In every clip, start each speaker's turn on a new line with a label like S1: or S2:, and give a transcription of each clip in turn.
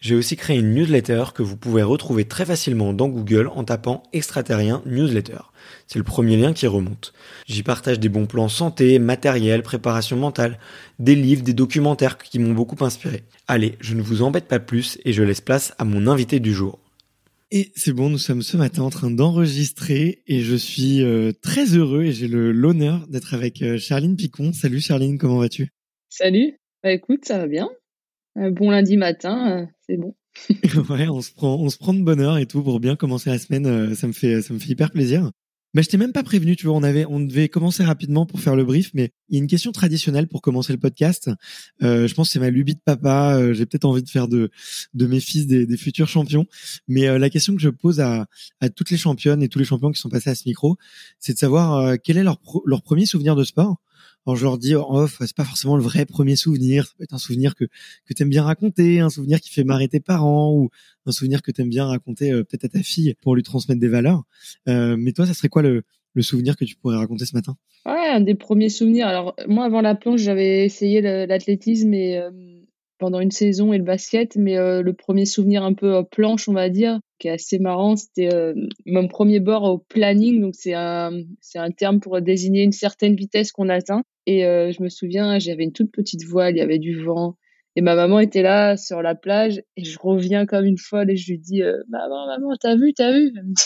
S1: j'ai aussi créé une newsletter que vous pouvez retrouver très facilement dans Google en tapant extraterrien newsletter. C'est le premier lien qui remonte. J'y partage des bons plans santé, matériel, préparation mentale, des livres, des documentaires qui m'ont beaucoup inspiré. Allez, je ne vous embête pas plus et je laisse place à mon invité du jour. Et c'est bon, nous sommes ce matin en train d'enregistrer et je suis euh, très heureux et j'ai l'honneur d'être avec euh, Charline Picon. Salut Charline, comment vas-tu?
S2: Salut, bah écoute, ça va bien. Un bon lundi matin, euh, c'est bon.
S1: ouais, on se prend, on se prend de bonne heure et tout pour bien commencer la semaine. ça me fait, ça me fait hyper plaisir. Mais je t'ai même pas prévenu, tu vois, on avait, on devait commencer rapidement pour faire le brief, mais il y a une question traditionnelle pour commencer le podcast. Euh, je pense que c'est ma lubie de papa. Euh, j'ai peut-être envie de faire de, de mes fils des, des futurs champions. Mais euh, la question que je pose à, à toutes les championnes et tous les champions qui sont passés à ce micro, c'est de savoir euh, quel est leur, leur premier souvenir de sport? Alors je leur dis en off, c'est pas forcément le vrai premier souvenir. Ça peut être un souvenir que que t'aimes bien raconter, un souvenir qui fait marrer tes parents ou un souvenir que t'aimes bien raconter euh, peut-être à ta fille pour lui transmettre des valeurs. Euh, mais toi, ça serait quoi le le souvenir que tu pourrais raconter ce matin?
S2: Ouais, un des premiers souvenirs. Alors moi, avant la planche, j'avais essayé l'athlétisme et euh, pendant une saison et le basket, mais euh, le premier souvenir un peu planche, on va dire, qui est assez marrant, c'était euh, mon premier bord au planning. Donc c'est un c'est un terme pour désigner une certaine vitesse qu'on atteint. Et euh, je me souviens, j'avais une toute petite voile, il y avait du vent. Et ma maman était là sur la plage et je reviens comme une folle et je lui dis maman maman t'as vu t'as vu? Elle me dit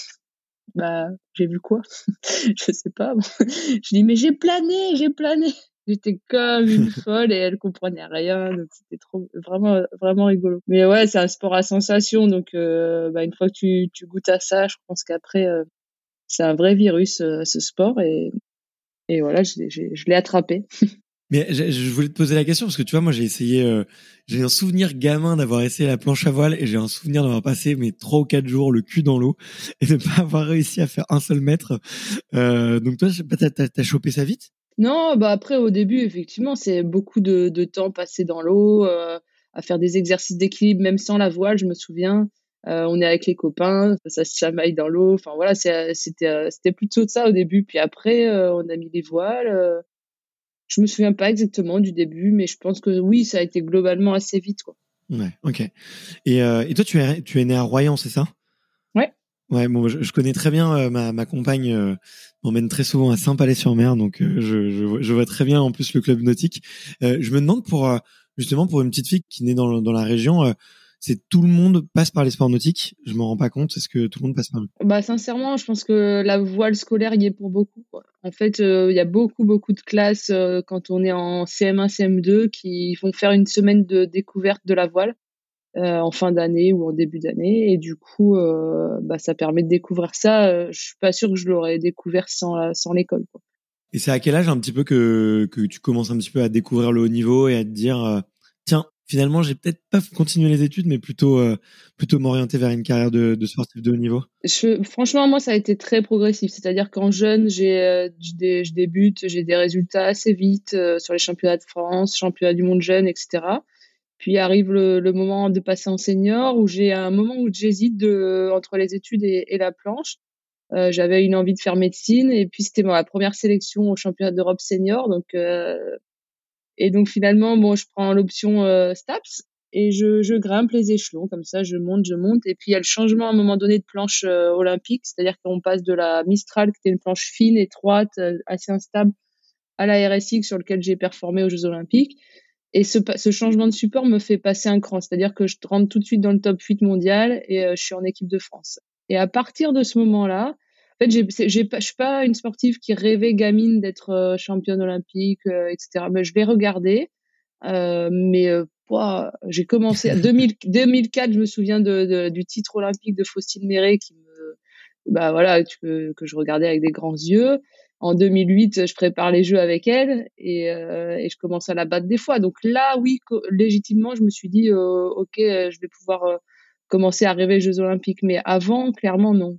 S2: bah j'ai vu quoi? Je sais pas je dis mais j'ai plané j'ai plané J'étais comme une folle et elle comprenait rien, donc c'était trop vraiment vraiment rigolo. Mais ouais, c'est un sport à sensation, donc euh, bah, une fois que tu, tu goûtes à ça, je pense qu'après euh, c'est un vrai virus euh, ce sport et et voilà, je, je l'ai attrapé.
S1: Mais je, voulais te poser la question parce que tu vois, moi j'ai essayé, j'ai un souvenir gamin d'avoir essayé la planche à voile et j'ai un souvenir d'avoir passé mes trois ou quatre jours le cul dans l'eau et de pas avoir réussi à faire un seul mètre. donc toi, t'as as chopé ça vite?
S2: Non, bah après au début effectivement c'est beaucoup de, temps passé dans l'eau, euh, à faire des exercices d'équilibre même sans la voile. Je me souviens, euh, on est avec les copains, ça se chamaille dans l'eau. Enfin voilà, c'était euh, c'était plutôt de ça au début. Puis après on a mis les voiles. je me souviens pas exactement du début, mais je pense que oui ça a été globalement assez vite quoi.
S1: Ouais, ok. Et, et toi tu es tu es né à Royan, c'est ça? Ouais, bon, je, je, connais très bien euh, ma, ma compagne euh, m'emmène très souvent à Saint-Palais-sur-Mer, donc euh, je, je, je, vois très bien en plus le club nautique. je me demande pour justement pour une petite fille qui naît dans, dans la région, c'est tout le monde passe par les sports nautiques? Je m'en rends pas compte. Est-ce que tout le monde passe par
S2: Bah sincèrement, je pense que la voile scolaire y est pour beaucoup. En fait, euh, il y a beaucoup beaucoup de classes euh, quand on est en CM1, CM2 qui vont faire une semaine de découverte de la voile euh, en fin d'année ou en début d'année, et du coup, bah ça permet de découvrir ça. je suis pas sûre que je l'aurais découvert sans sans l'école.
S1: Et c'est à quel âge un petit peu que que tu commences un petit peu à découvrir le haut niveau et à te dire tiens finalement, j'ai peut-être pas continué les études, mais plutôt euh, plutôt m'orienter vers une carrière de, de, sportif de haut niveau?
S2: Je, franchement, moi, ça a été très progressif. C'est-à-dire qu'en jeune, j'ai euh, je débute, j'ai des résultats assez vite euh, sur les championnats de France, championnats du monde jeune, etc. Puis arrive le, le moment de passer en senior, où j'ai un moment où j'hésite entre les études et, et la planche. Euh, j'avais une envie de faire médecine et puis c'était ma première sélection au championnat d'Europe senior donc euh, et donc finalement, bon, je prends l'option euh, STAPS et je, je, grimpe les échelons comme ça, je monte, je monte. Et puis il y a le changement à un moment donné de planche euh, olympique, c'est-à-dire qu'on passe de la Mistral, qui était une planche fine, étroite, euh, assez instable, à la RSX sur lequel j'ai performé aux Jeux olympiques. Et ce, ce, changement de support me fait passer un cran, c'est-à-dire que je rentre tout de suite dans le top 8 mondial et je suis en équipe de France. Et à partir de ce moment-là, en fait, j'ai, j'ai pas, je suis pas une sportive qui rêvait gamine d'être euh, championne olympique, euh, etc. Mais je l'ai regardé. Euh, mais euh, j'ai commencé à 2000, 2004, je me souviens de, de, du titre olympique de Faustine Méré qui me, bah voilà, que, que je regardais avec des grands yeux. En 2008, je prépare les jeux avec elle et, et je commence à la battre des fois. Donc là, oui, légitimement, je me suis dit, ok, je vais pouvoir commencer à rêver les Jeux Olympiques. Mais avant, clairement, non.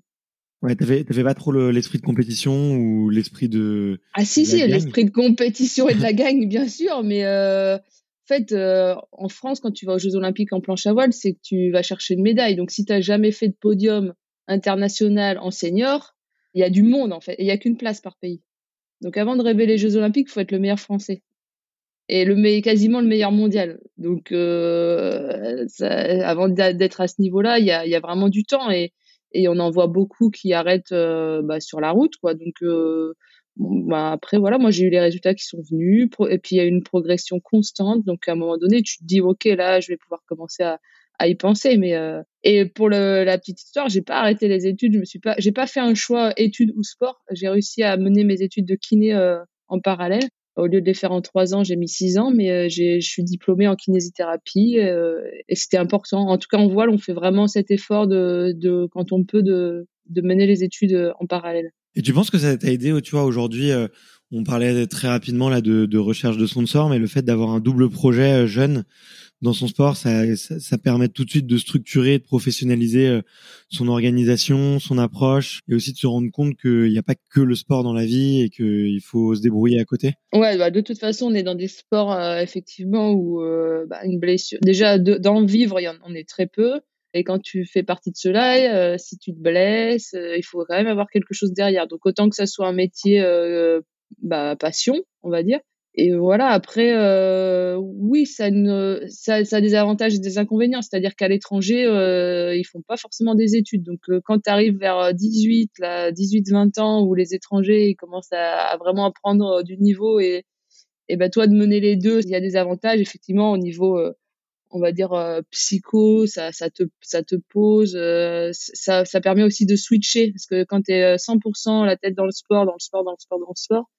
S1: Ouais, t'avais, t'avais pas trop l'esprit de compétition ou l'esprit de.
S2: Ah si, si, l'esprit de compétition et de la gagne, bien sûr, mais euh, en fait, euh, en France, quand tu vas aux Jeux Olympiques en planche à voile, c'est que tu vas chercher une médaille. Donc, si t'as jamais fait de podium international en senior, il y a du monde en fait, il y a qu'une place par pays. Donc, avant de rêver les Jeux Olympiques, il faut être le meilleur français et le quasiment le meilleur mondial. Donc, euh, avant d'être à ce niveau-là, il y a, vraiment du temps et et on en voit beaucoup qui arrêtent euh, bah, sur la route quoi donc euh, bah, après voilà moi j'ai eu les résultats qui sont venus et puis il y a une progression constante donc à un moment donné tu te dis ok là je vais pouvoir commencer à, à y penser mais euh, et pour le, la petite histoire j'ai pas arrêté les études je me suis pas j'ai pas fait un choix études ou sport j'ai réussi à mener mes études de kiné en parallèle au lieu de les faire en trois ans, j'ai mis six ans, mais euh, je suis diplômée en kinésithérapie euh, et c'était important. En tout cas, en voile, on fait vraiment cet effort de, de quand on peut de, de mener les études euh, en parallèle.
S1: Et tu penses que ça t'a aidé, tu vois, aujourd'hui, on parlait très rapidement là de, recherche de sponsors, mais le fait d'avoir un double projet jeune dans son sport, ça, permet tout de suite de structurer, de professionnaliser euh, son organisation, son approche, et aussi de se rendre compte qu'il n'y a pas que le sport dans la vie et qu'il faut se débrouiller à côté.
S2: Ouais, bah de toute façon, on est dans des sports euh, effectivement où euh, bah, une blessure, déjà d'en vivre, y en, on est très peu. Et quand tu fais partie de cela, si tu te blesses, il faut quand même avoir quelque chose derrière. Donc autant que ça soit un métier bah, passion, on va dire, et voilà, après, euh, oui, ça, ne, ça, ça, a des avantages et des inconvénients. C'est-à-dire qu'à l'étranger, euh, ils font pas forcément des études. Donc, euh, quand tu arrives vers 18, là, 18, 20 ans, où les étrangers ils commencent à, vraiment apprendre du niveau et, et ben toi de mener les deux, il y a des avantages effectivement au niveau, euh, on va dire psycho, ça, ça te, ça te pose, ça, ça permet aussi de switcher parce que quand tu es 100% la tête dans le sport, dans le sport, dans le sport, dans le sport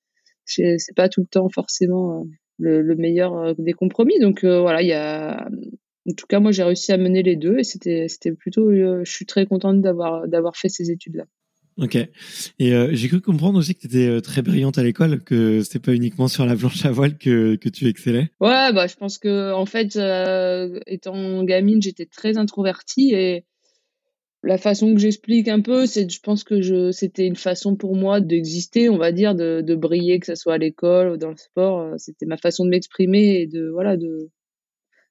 S2: c'est pas tout le temps forcément euh, le, le meilleur euh, des compromis. Donc euh, voilà, il y a en tout cas moi j'ai réussi à mener les deux et c'était c'était plutôt je suis très contente d'avoir d'avoir fait ces études là.
S1: Ok. Et euh, j'ai cru comprendre aussi que tu étais très brillante à l'école, que c'était pas uniquement sur la planche à voile que, que tu excellais.
S2: Ouais, bah je pense que en fait, étant gamine, j'étais très introvertie et la façon que j'explique un peu, c'est, je pense que je, c'était une façon pour moi d'exister, on va dire, de, de briller, que ce soit à l'école ou dans le sport. Euh, c'était ma façon de m'exprimer et de, voilà, de,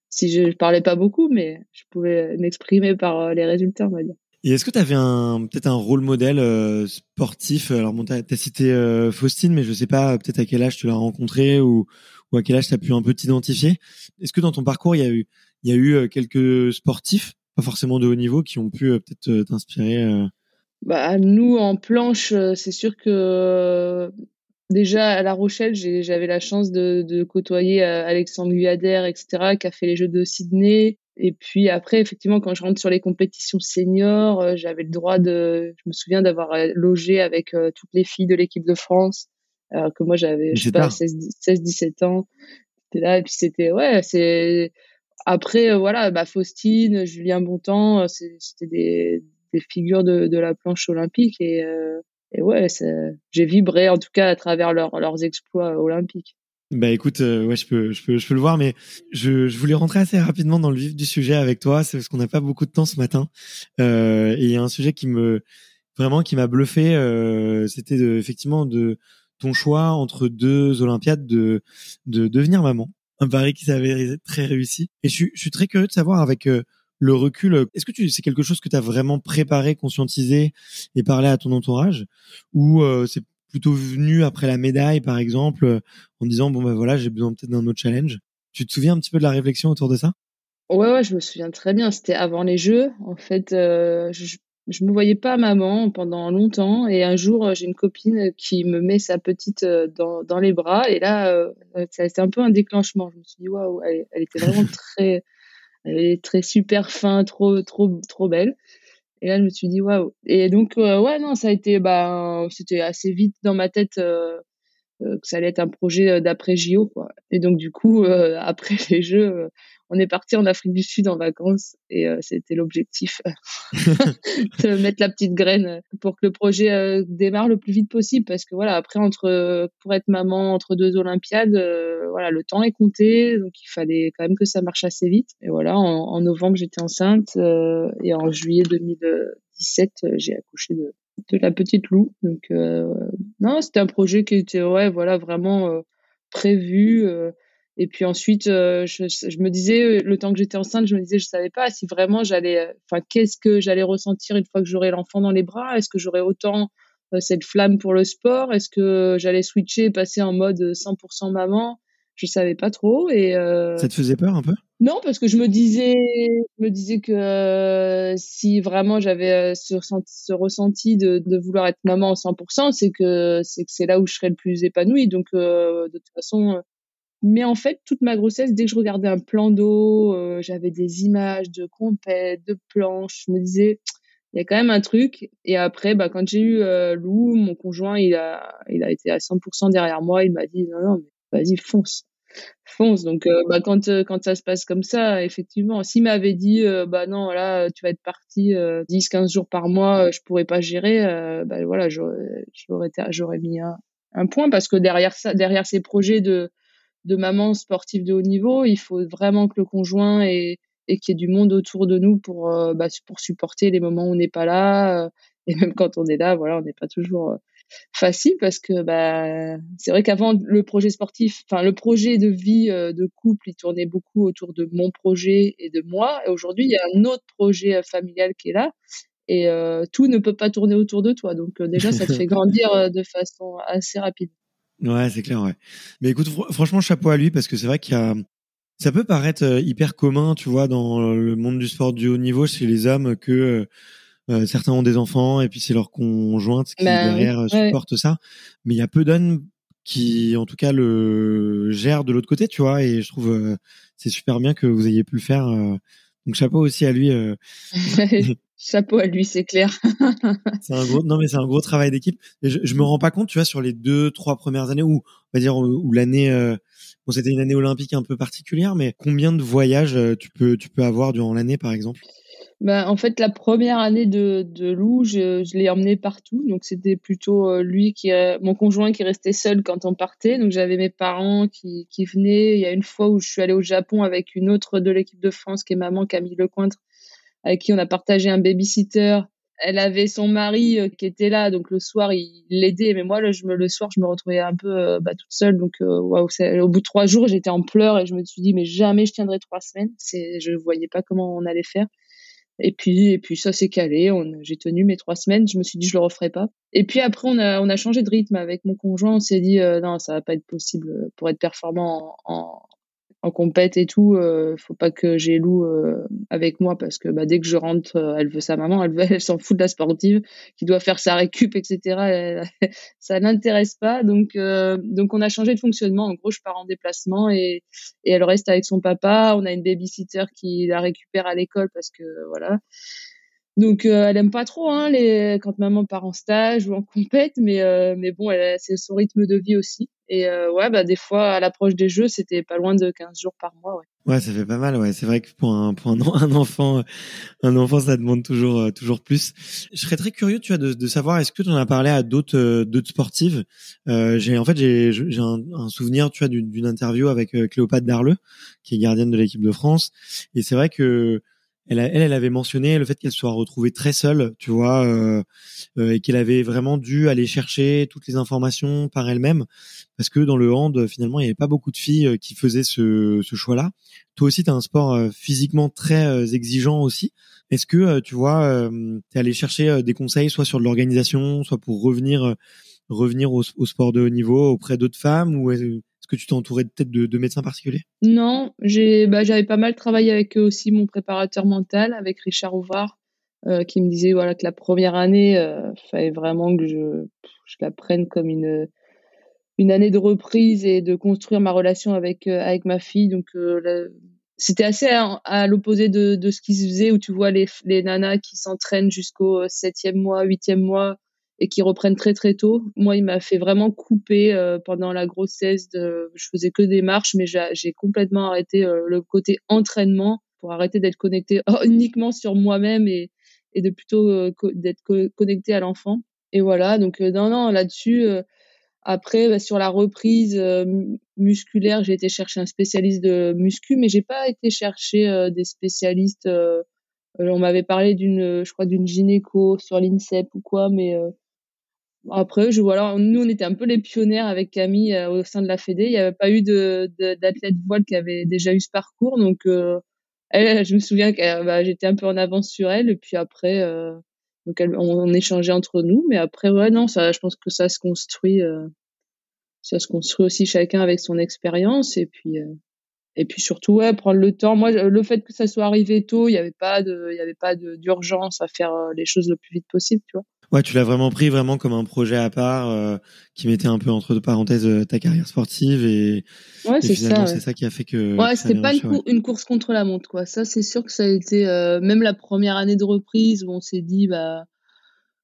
S2: si je parlais pas beaucoup, mais je pouvais m'exprimer par euh, les résultats, on va dire.
S1: Et est-ce que tu avais un peut-être un rôle modèle euh, sportif? Alors bon, t'as as cité Faustine, mais je sais pas peut-être à quel âge tu l'as rencontré ou, ou à quel âge tu as pu un peu t'identifier. Est-ce que dans ton parcours il y a eu il y a eu quelques sportifs? Pas forcément de haut niveau qui ont pu euh, peut-être euh, t'inspirer euh
S2: bah, nous, en planche, c'est sûr que déjà à La Rochelle, j'avais la chance de, de côtoyer Alexandre Guyader, etc., qui a fait les Jeux de Sydney. Et puis après, effectivement, quand je rentre sur les compétitions seniors, j'avais le droit de, je me souviens d'avoir logé avec toutes les filles de l'équipe de France, alors que moi j'avais, je sais pas, 16, 16, 17 ans. C'était là, et puis c'était, ouais, c'est, après, voilà, bah, Faustine, Julien Bontemps, c'était des, des figures de, de la planche olympique et, et ouais, j'ai vibré en tout cas à travers leurs exploits olympiques.
S1: Bah écoute, euh, ouais, je peux, je peux, je peux le voir, mais je, je voulais rentrer assez rapidement dans le vif du sujet avec toi, c'est parce qu'on n'a pas beaucoup de temps ce matin, euh, et il y a un sujet qui me, vraiment, qui m'a bluffé, euh, c'était effectivement de ton choix entre deux Olympiades de, de devenir maman, un pari qui s'avère très réussi, et je, suis très curieux de savoir avec euh, le recul, est-ce que c'est quelque chose que tu as vraiment préparé, conscientisé et parlé à ton entourage, ou euh, c'est plutôt venu après la médaille, par exemple, euh, en disant bon ben voilà, j'ai besoin peut-être d'un autre challenge? Tu te souviens un petit peu de la réflexion autour de ça?
S2: Ouais, ouais, je me souviens très bien. C'était avant les Jeux. En fait, euh, je, je me voyais pas maman pendant longtemps, et un jour, euh, j'ai une copine qui me met sa petite dans, dans les bras, et là, ça a été un peu un déclenchement. Je me suis dit waouh, elle, elle, était vraiment très, elle est très super fin, trop, trop, trop belle. Et là, je me suis dit, waouh. Et donc, euh, ouais, non, ça a été, bah, c'était assez vite dans ma tête euh, euh, que ça allait être un projet d'après JO, quoi. Et donc, du coup, après les Jeux, on est parti en Afrique du Sud en vacances et c'était l'objectif de mettre la petite graine pour que le projet démarre le plus vite possible. Parce que voilà après entre pour être maman entre deux Olympiades voilà le temps est compté. Donc il fallait quand même que ça marche assez vite. Et voilà en, en novembre j'étais enceinte et en juillet 2017 j'ai accouché de de la petite Lou. Donc non c'était un projet qui était ouais voilà vraiment prévu et puis ensuite, euh, je, je, me disais, euh, le temps que j'étais enceinte, je me disais, je savais pas si vraiment j'allais, euh, enfin, qu'est-ce que j'allais ressentir une fois que j'aurais l'enfant dans les bras Est-ce que j'aurais autant cette flamme pour le sport? Est-ce que j'allais switcher, passer en mode 100% maman? Je savais pas trop. Et
S1: ça te faisait peur un peu?
S2: Non, parce que je me disais, je me disais que si vraiment j'avais ce, ce, ressenti de, de, vouloir être maman à 100%, c'est que c'est que c'est là où je serais le plus épanouie. Donc de toute façon mais en fait, toute ma grossesse, dès que je regardais un plan d'eau, euh, j'avais des images de compètes, de planches. Je me disais, il y a quand même un truc. Et après, bah, quand j'ai eu euh, Lou, mon conjoint, il a, il a été à 100% derrière moi. Il m'a dit, non, non, mais vas-y, fonce. Fonce. Donc, euh, bah, quand, euh, quand ça se passe comme ça, effectivement, s'il m'avait dit, bah non, là, tu vas être parti 10, 15 jours par mois, je pourrais pas gérer, bah voilà, j'aurais, j'aurais mis un, un point parce que derrière ça, derrière ces projets de, de maman sportive de haut niveau, il faut vraiment que le conjoint et, et qu'il y ait du monde autour de nous pour, euh, bah, pour supporter les moments où on n'est pas là. Euh, et même quand on est là, voilà, on n'est pas toujours euh, facile parce que bah, c'est vrai qu'avant le projet sportif, enfin le projet de vie de couple, il tournait beaucoup autour de mon projet et de moi. Et aujourd'hui, il y a un autre projet familial qui est là. Et tout ne peut pas tourner autour de toi. Donc déjà, ça te fait grandir de façon assez rapide.
S1: Ouais, c'est clair, ouais. Mais écoute, franchement, chapeau à lui parce que c'est vrai qu'il y a, ça peut paraître euh, hyper commun, tu vois, dans le monde du sport du haut niveau chez les hommes que euh, euh certains ont des enfants et puis c'est leur conjointe qui bah derrière euh, supporte ça. Mais il y a peu d'hommes qui, en tout cas, le gèrent de l'autre côté, tu vois. Et je trouve c'est super bien que vous ayez pu le faire. Donc chapeau aussi à lui.
S2: Chapeau à lui, c'est clair.
S1: c'est un gros, non mais c'est un gros travail d'équipe. Je, je me rends pas compte, tu vois, sur les deux, trois premières années où, on va dire, où l'année, euh, bon, c'était une année olympique un peu particulière, mais combien de voyages euh, tu peux, tu peux avoir durant l'année, par exemple?
S2: Ben, en fait, la première année de, de Lou, je, je l'ai emmené partout. Donc, c'était plutôt euh, lui qui, mon conjoint qui restait seul quand on partait. Donc, j'avais mes parents qui, qui venaient. Il y a une fois où je suis allée au Japon avec une autre de l'équipe de France, qui est maman Camille Lecointre, avec qui on a partagé un babysitter. Elle avait son mari euh, qui était là, donc le soir il l'aidait, mais moi le, je me, le soir je me retrouvais un peu euh, bah, toute seule. Donc euh, waouh, au bout de trois jours j'étais en pleurs et je me suis dit mais jamais je tiendrai trois semaines. C'est, je voyais pas comment on allait faire. Et puis et puis ça s'est calé. j'ai tenu mes trois semaines. Je me suis dit je le referai pas. Et puis après on a on a changé de rythme avec mon conjoint. On s'est dit non ça va pas être possible pour être performant en, en compète et tout, euh, faut pas que j'ai Lou euh, avec moi parce que bah, dès que je rentre, euh, elle veut sa maman, elle, veut, elle s'en fout de la sportive qui doit faire sa récup, etc. ça n'intéresse pas. Donc, euh, donc on a changé de fonctionnement. En gros, je pars en déplacement et, et elle reste avec son papa. On a une babysitter qui la récupère à l'école parce que voilà. Donc euh, elle aime pas trop hein, les quand maman part en stage ou en compète, mais euh, mais bon, c'est son rythme de vie aussi. Et euh, ouais, bah des fois à l'approche des jeux, c'était pas loin de 15 jours par mois. Ouais,
S1: ouais ça fait pas mal. Ouais, c'est vrai que pour un pour un, enfant, un enfant, ça demande toujours toujours plus. Je serais très curieux, tu vois, de, de savoir est-ce que tu en as parlé à d'autres d'autres sportives? j'ai en fait j'ai j'ai un, un, souvenir, tu vois, d'une interview avec Cléopâtre Darleux, qui est gardienne de l'équipe de France. Et c'est vrai que elle, elle, elle, avait mentionné le fait qu'elle soit retrouvée très seule, tu vois, euh, euh, et qu'elle avait vraiment dû aller chercher toutes les informations par elle-même, parce que dans le hand, finalement, il n'y avait pas beaucoup de filles euh, qui faisaient ce, ce choix-là. Toi aussi, tu as un sport euh, physiquement très exigeant aussi. Est-ce que, tu vois, tu es allé chercher des conseils, soit sur l'organisation, soit pour revenir revenir au, au, sport de haut niveau auprès d'autres femmes, ou est-ce que tu t'es entouré peut-être de, de, médecins particuliers?
S2: Non, bah, j'avais pas mal travaillé avec aussi mon préparateur mental, avec Richard Ouvard, euh, qui me disait voilà que la première année, euh, fallait vraiment que je, je la prenne comme une une année de reprise et de construire ma relation avec euh, avec ma fille. Donc c'était assez à, l'opposé de, de ce qui se faisait où tu vois les, les nanas qui s'entraînent jusqu'au septième mois, huitième mois et qui reprennent très très tôt. Moi, il m'a fait vraiment couper euh, pendant la grossesse. De, je faisais que des marches, mais j'ai complètement arrêté euh, le côté entraînement pour arrêter d'être connecté uniquement sur moi-même et, et de plutôt euh, d'être connecté à l'enfant. Et voilà, donc non, non, là-dessus. après, bah, sur la reprise musculaire, j'ai été chercher un spécialiste de muscu, mais j'ai pas été chercher des spécialistes. on m'avait parlé d'une, je crois, d'une gynéco sur l'INSEP ou quoi, mais après, je voilà, nous on était un peu les pionnières avec Camille euh, au sein de la Fédé. Il n'y avait pas eu d'athlète voile qui avait déjà eu ce parcours, donc euh, elle, je me souviens que bah, j'étais un peu en avance sur elle. Et puis après, euh, donc on, on, échangeait entre nous, mais après ouais non, ça, je pense que ça se construit, ça se construit aussi chacun avec son expérience et puis et puis surtout ouais prendre le temps. Moi, le fait que ça soit arrivé tôt, il n'y avait pas de, il y avait pas d'urgence à faire les choses le plus vite possible, tu vois.
S1: Ouais, tu l'as vraiment pris vraiment comme un projet à part euh, qui mettait un peu entre deux parenthèses euh, ta carrière sportive et,
S2: ouais, c'est ça.
S1: C'est ça qui a fait que.
S2: Ouais, c'était pas une, une, course contre la montre, quoi. Ça, c'est sûr que ça a été euh, même la première année de reprise où on s'est dit, bah,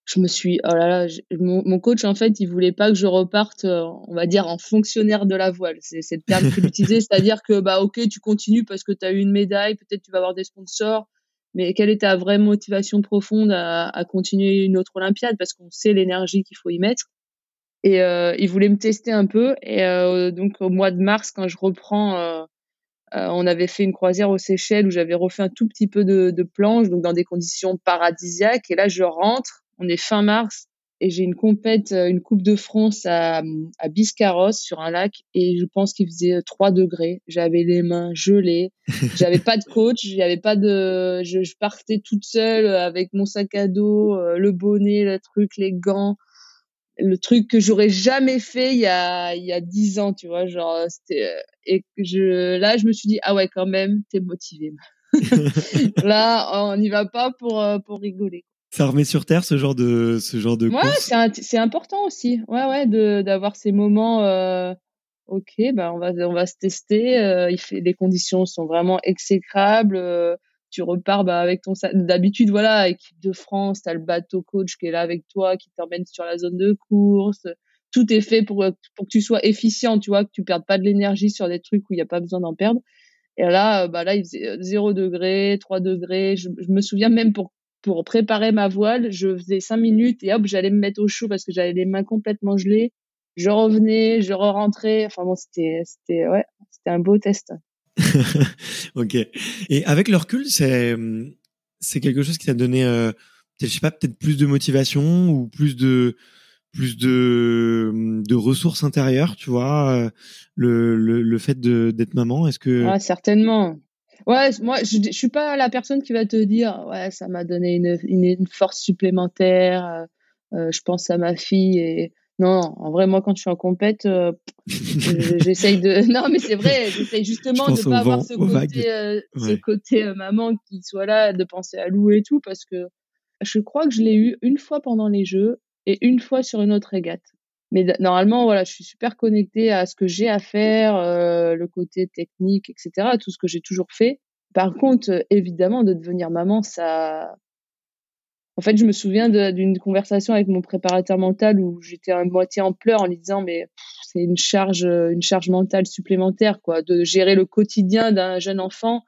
S2: je me suis, oh là là, mon, mon, coach en fait, il voulait pas que je reparte, on va dire, en fonctionnaire de la voile. C'est le terme qu'il utilisait, c'est-à-dire que bah, ok, tu continues parce que tu as eu une médaille, peut-être tu vas avoir des sponsors mais quelle est ta vraie motivation profonde à, à continuer une autre Olympiade? Parce qu'on sait l'énergie qu'il faut y mettre. Et euh, il voulait me tester un peu. Et euh, donc au mois de mars, quand je reprends, euh, euh on avait fait une croisière aux Seychelles où j'avais refait un tout petit peu de, de planche, donc dans des conditions paradisiaques. Et là, je rentre. On est fin mars et j'ai une compète, euh, une Coupe de France à, à Biscarrosse sur un lac et je pense qu'il faisait 3 degrés. J'avais les mains gelées, j'avais pas de coach, j'avais pas de, je, je, partais toute seule avec mon sac à dos, euh, le bonnet, le truc, les gants, le truc que j'aurais jamais fait il y a il y a 10 ans, tu vois, genre c'était euh, et je là je me suis dit ah ouais quand même t'es motivé. là on n'y va pas pour pour rigoler
S1: ça remet sur terre ce genre de ce genre de
S2: ouais c'est important aussi. Ouais ouais de d'avoir ces moments euh, ok bah on va on va se tester euh, il fait les conditions sont vraiment exécrables euh, tu repars bah avec ton d'habitude voilà équipe de France t'as le bateau coach qui est là avec toi qui t'emmène sur la zone de course. Tout est fait pour pour que tu sois efficient tu vois que tu perdes pas de l'énergie sur des trucs où il y a pas besoin d'en perdre. Et là bah là il faisait 0 degré 3 degrés je, je me souviens même pour pour préparer ma voile, je faisais cinq minutes et hop, j'allais me mettre au chaud parce que j'avais les mains complètement gelées. Je revenais, je re-rentrais. Enfin bon, c'était, c'était, ouais, c'était un beau test.
S1: ok. Et avec le recul, c'est, c'est quelque chose qui t'a donné, euh, je sais pas, peut-être plus de motivation ou plus de, plus de, de ressources intérieures, tu vois, euh, le, le, le fait de, d'être maman. Est-ce que
S2: ah, certainement, Ouais, moi, je, je suis pas la personne qui va te dire, ouais, ça m'a donné une, une, une, force supplémentaire. Euh, euh je pense à ma fille et Non, en vrai, moi, quand je suis en compète, euh, j'essaye de. Non, mais c'est vrai, j'essaye justement de ne pas avoir ce côté, euh, ce côté euh, maman qui soit là, de penser à Lou et tout, parce que je crois que je l'ai eu une fois pendant les Jeux et une fois sur une autre régate. Mais normalement, voilà, je suis super connectée à ce que j'ai à faire, le côté technique, etc., tout ce que j'ai toujours fait. Par contre, évidemment, de devenir maman, ça, en fait, je me souviens d'une conversation avec mon préparateur mental où j'étais à moitié en pleurs en lui disant mais c'est une charge, une charge mentale supplémentaire quoi, de gérer le quotidien d'un jeune enfant.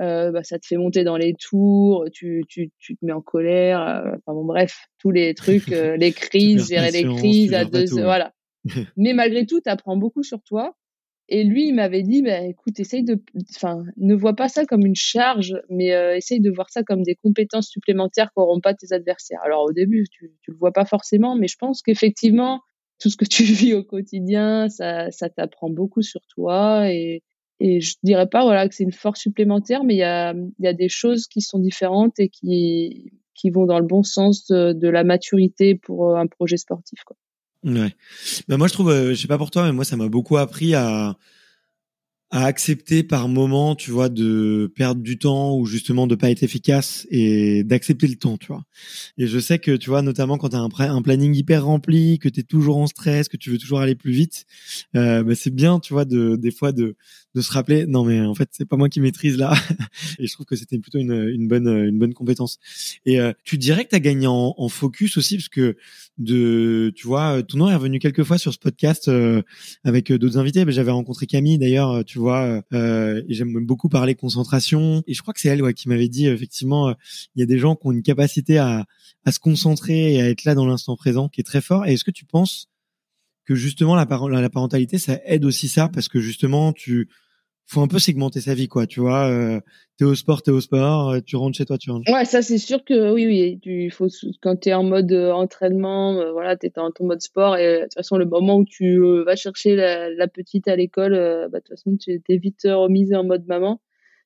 S2: Euh, bah, ça te fait monter dans les tours, tu, tu, tu te mets en colère, euh, enfin bon bref, tous les trucs, euh, les crises, gérer les crises à deux, voilà. Mais malgré tout, tu apprends beaucoup sur toi et lui, il m'avait dit, bah, écoute, essaye de, enfin, ne vois pas ça comme une charge, mais euh, essaye de voir ça comme des compétences supplémentaires qu'auront pas tes adversaires. Alors au début, tu, tu le vois pas forcément, mais je pense qu'effectivement, tout ce que tu vis au quotidien, ça, ça t'apprend beaucoup sur toi et, et je dirais pas voilà que c'est une force supplémentaire, mais il y a, y a des choses qui sont différentes et qui, qui vont dans le bon sens de, la maturité pour un projet sportif. Quoi.
S1: Ouais. Ben moi je trouve, euh, je sais pas pour toi, mais moi ça m'a beaucoup appris à à accepter par moment, tu vois, de perdre du temps ou justement de pas être efficace et d'accepter le temps, tu vois. Et je sais que, tu vois, notamment quand tu as un, un, planning hyper rempli, que tu es toujours en stress, que tu veux toujours aller plus vite, euh, bah, c'est bien, tu vois, de des fois de de se rappeler non mais en fait c'est pas moi qui maîtrise là. Et je trouve que c'était plutôt une, une bonne une bonne compétence. Et euh, tu dirais que tu as gagné en, en, focus aussi parce que de tu vois ton nom est revenu quelques fois sur ce podcast euh, avec euh, d'autres invités. J'avais rencontré Camille d'ailleurs tu vois euh, et j'aime beaucoup parler concentration. Et je crois que c'est elle ouais, qui m'avait dit effectivement il y a des gens qui ont une capacité à à se concentrer et à être là dans l'instant présent qui est très fort. Et est-ce que tu penses que justement la parentalité ça aide aussi ça? Parce que justement tu faut un peu segmenter sa vie, quoi. Tu vois, euh, t'es au sport, t'es au sport, euh, tu rentres chez toi, tu rentres.
S2: Ouais, ça c'est sûr que oui, oui. Tu faut quand t'es en mode euh, entraînement, euh, voilà, t'es dans ton mode sport et de toute façon le moment où tu vas chercher la, la petite à l'école, bah de toute façon tu t'es vite remise en mode maman.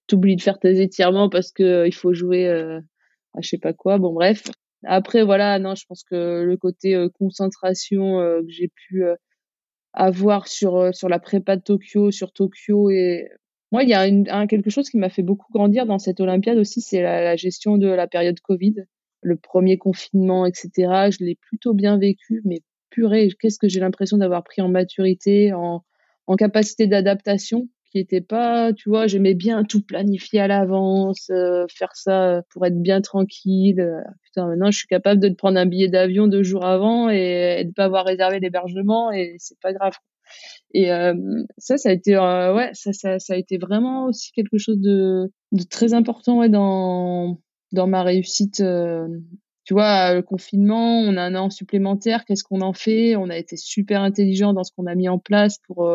S2: T'oublies de faire tes étirements parce que il faut jouer à je sais pas quoi. Bon bref. Après voilà, non, je pense que le côté concentration que j'ai pu avoir sur euh, sur la prépa de Tokyo, sur Tokyo et moi il y a une, un, quelque chose qui m'a fait beaucoup grandir dans cette Olympiade aussi, c'est la, la, gestion de la période Covid, le premier confinement, etc. Je l'ai plutôt bien vécu, mais purée, qu'est-ce que j'ai l'impression d'avoir pris en maturité, en, en capacité d'adaptation qui était pas, tu vois, j'aimais bien tout planifier à l'avance, euh, faire ça euh, pour être bien tranquille. putain, maintenant, je suis capable de prendre un billet d'avion deux jours avant et, de pas avoir réservé l'hébergement et c'est pas grave. Et euh, ça, ça a été, ouais, ça, ça, ça a été vraiment aussi quelque chose de, très important, dans dans ma réussite. tu vois, le confinement, on a un an supplémentaire. Qu'est-ce qu'on en fait? On a été super intelligent dans ce qu'on a mis en place pour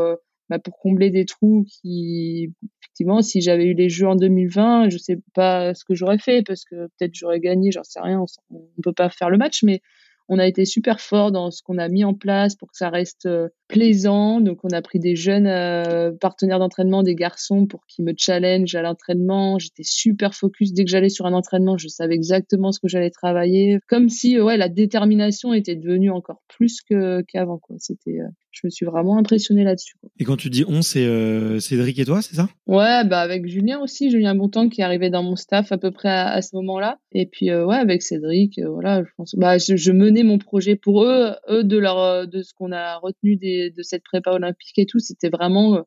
S2: bah, pour combler des trous qui, effectivement, si j'avais eu les Jeux en 2020, je sais pas ce que j'aurais fait parce que peut-être j'aurais gagné, j'en sais rien, on, on peut pas faire le match, mais on a été super fort dans ce qu'on a mis en place pour que ça reste euh, plaisant. Donc, on a pris des jeunes euh, partenaires d'entraînement, des garçons, pour qu'ils me challenge à l'entraînement. J'étais super focus. Dès que j'allais sur un entraînement, je savais exactement ce que j'allais travailler. Comme si, ouais, la détermination était devenue encore plus qu'avant. Quoi. C'était, euh, je me suis vraiment impressionnée là-dessus.
S1: Et quand tu dis on, c'est Cédric et toi, c'est ça?
S2: Ouais, bah avec Julien aussi, Julien Bontemps qui est arrivé dans mon staff à peu près à, ce moment-là. Et puis ouais, avec Cédric, voilà, je pense. Bah, je, je menais mon projet pour eux, eux de leur de ce qu'on a retenu des, de cette prépa olympique et tout, c'était vraiment euh,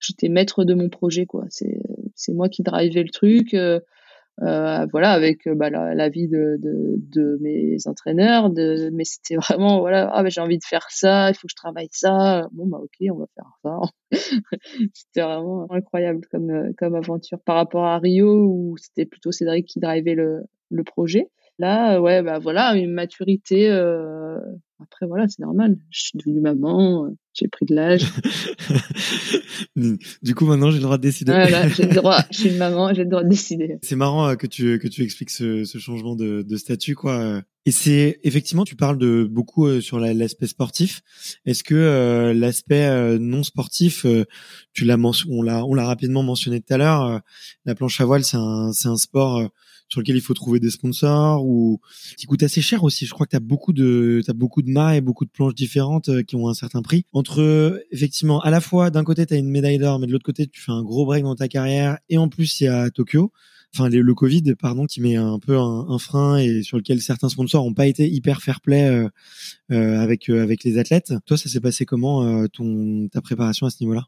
S2: j'étais maître de mon projet quoi. C'est moi qui drivais le truc. Euh, euh, voilà avec bah, la, vie de, de, de, mes entraîneurs de mais c'était vraiment voilà ah bah, j'ai envie de faire ça il faut que je travaille ça bon bah ok on va faire ça c'était vraiment incroyable comme comme aventure par rapport à Rio où c'était plutôt Cédric qui drivait le le projet Là, ouais, bah voilà, une maturité. Après, voilà, c'est normal. Je suis devenue maman, euh, j'ai pris de l'âge.
S1: du coup, maintenant, j'ai le droit de décider.
S2: Voilà, j'ai le droit. Je suis une maman, j'ai le droit de décider.
S1: C'est marrant euh, que tu que tu expliques ce, ce changement de, de statut, quoi. Et c'est effectivement, tu parles de beaucoup euh, sur l'aspect sportif. Est-ce que l'aspect non sportif, tu l'as on l'a on l'a rapidement mentionné tout à l'heure. la planche à voile, c'est un c'est un sport sur lequel il faut trouver des sponsors ou qui coûtent assez cher aussi. Je crois que tu as beaucoup de beaucoup de mâts et beaucoup de planches différentes euh, qui ont un certain prix. Entre effectivement à la fois d'un côté tu as une médaille d'or mais de l'autre côté tu fais un gros break dans ta carrière et en plus il y a Tokyo enfin le Covid pardon qui met un peu un, frein et sur lequel certains sponsors ont pas été hyper fair play euh, euh, avec avec les athlètes. Toi, ça s'est passé comment ton ta préparation à ce niveau-là?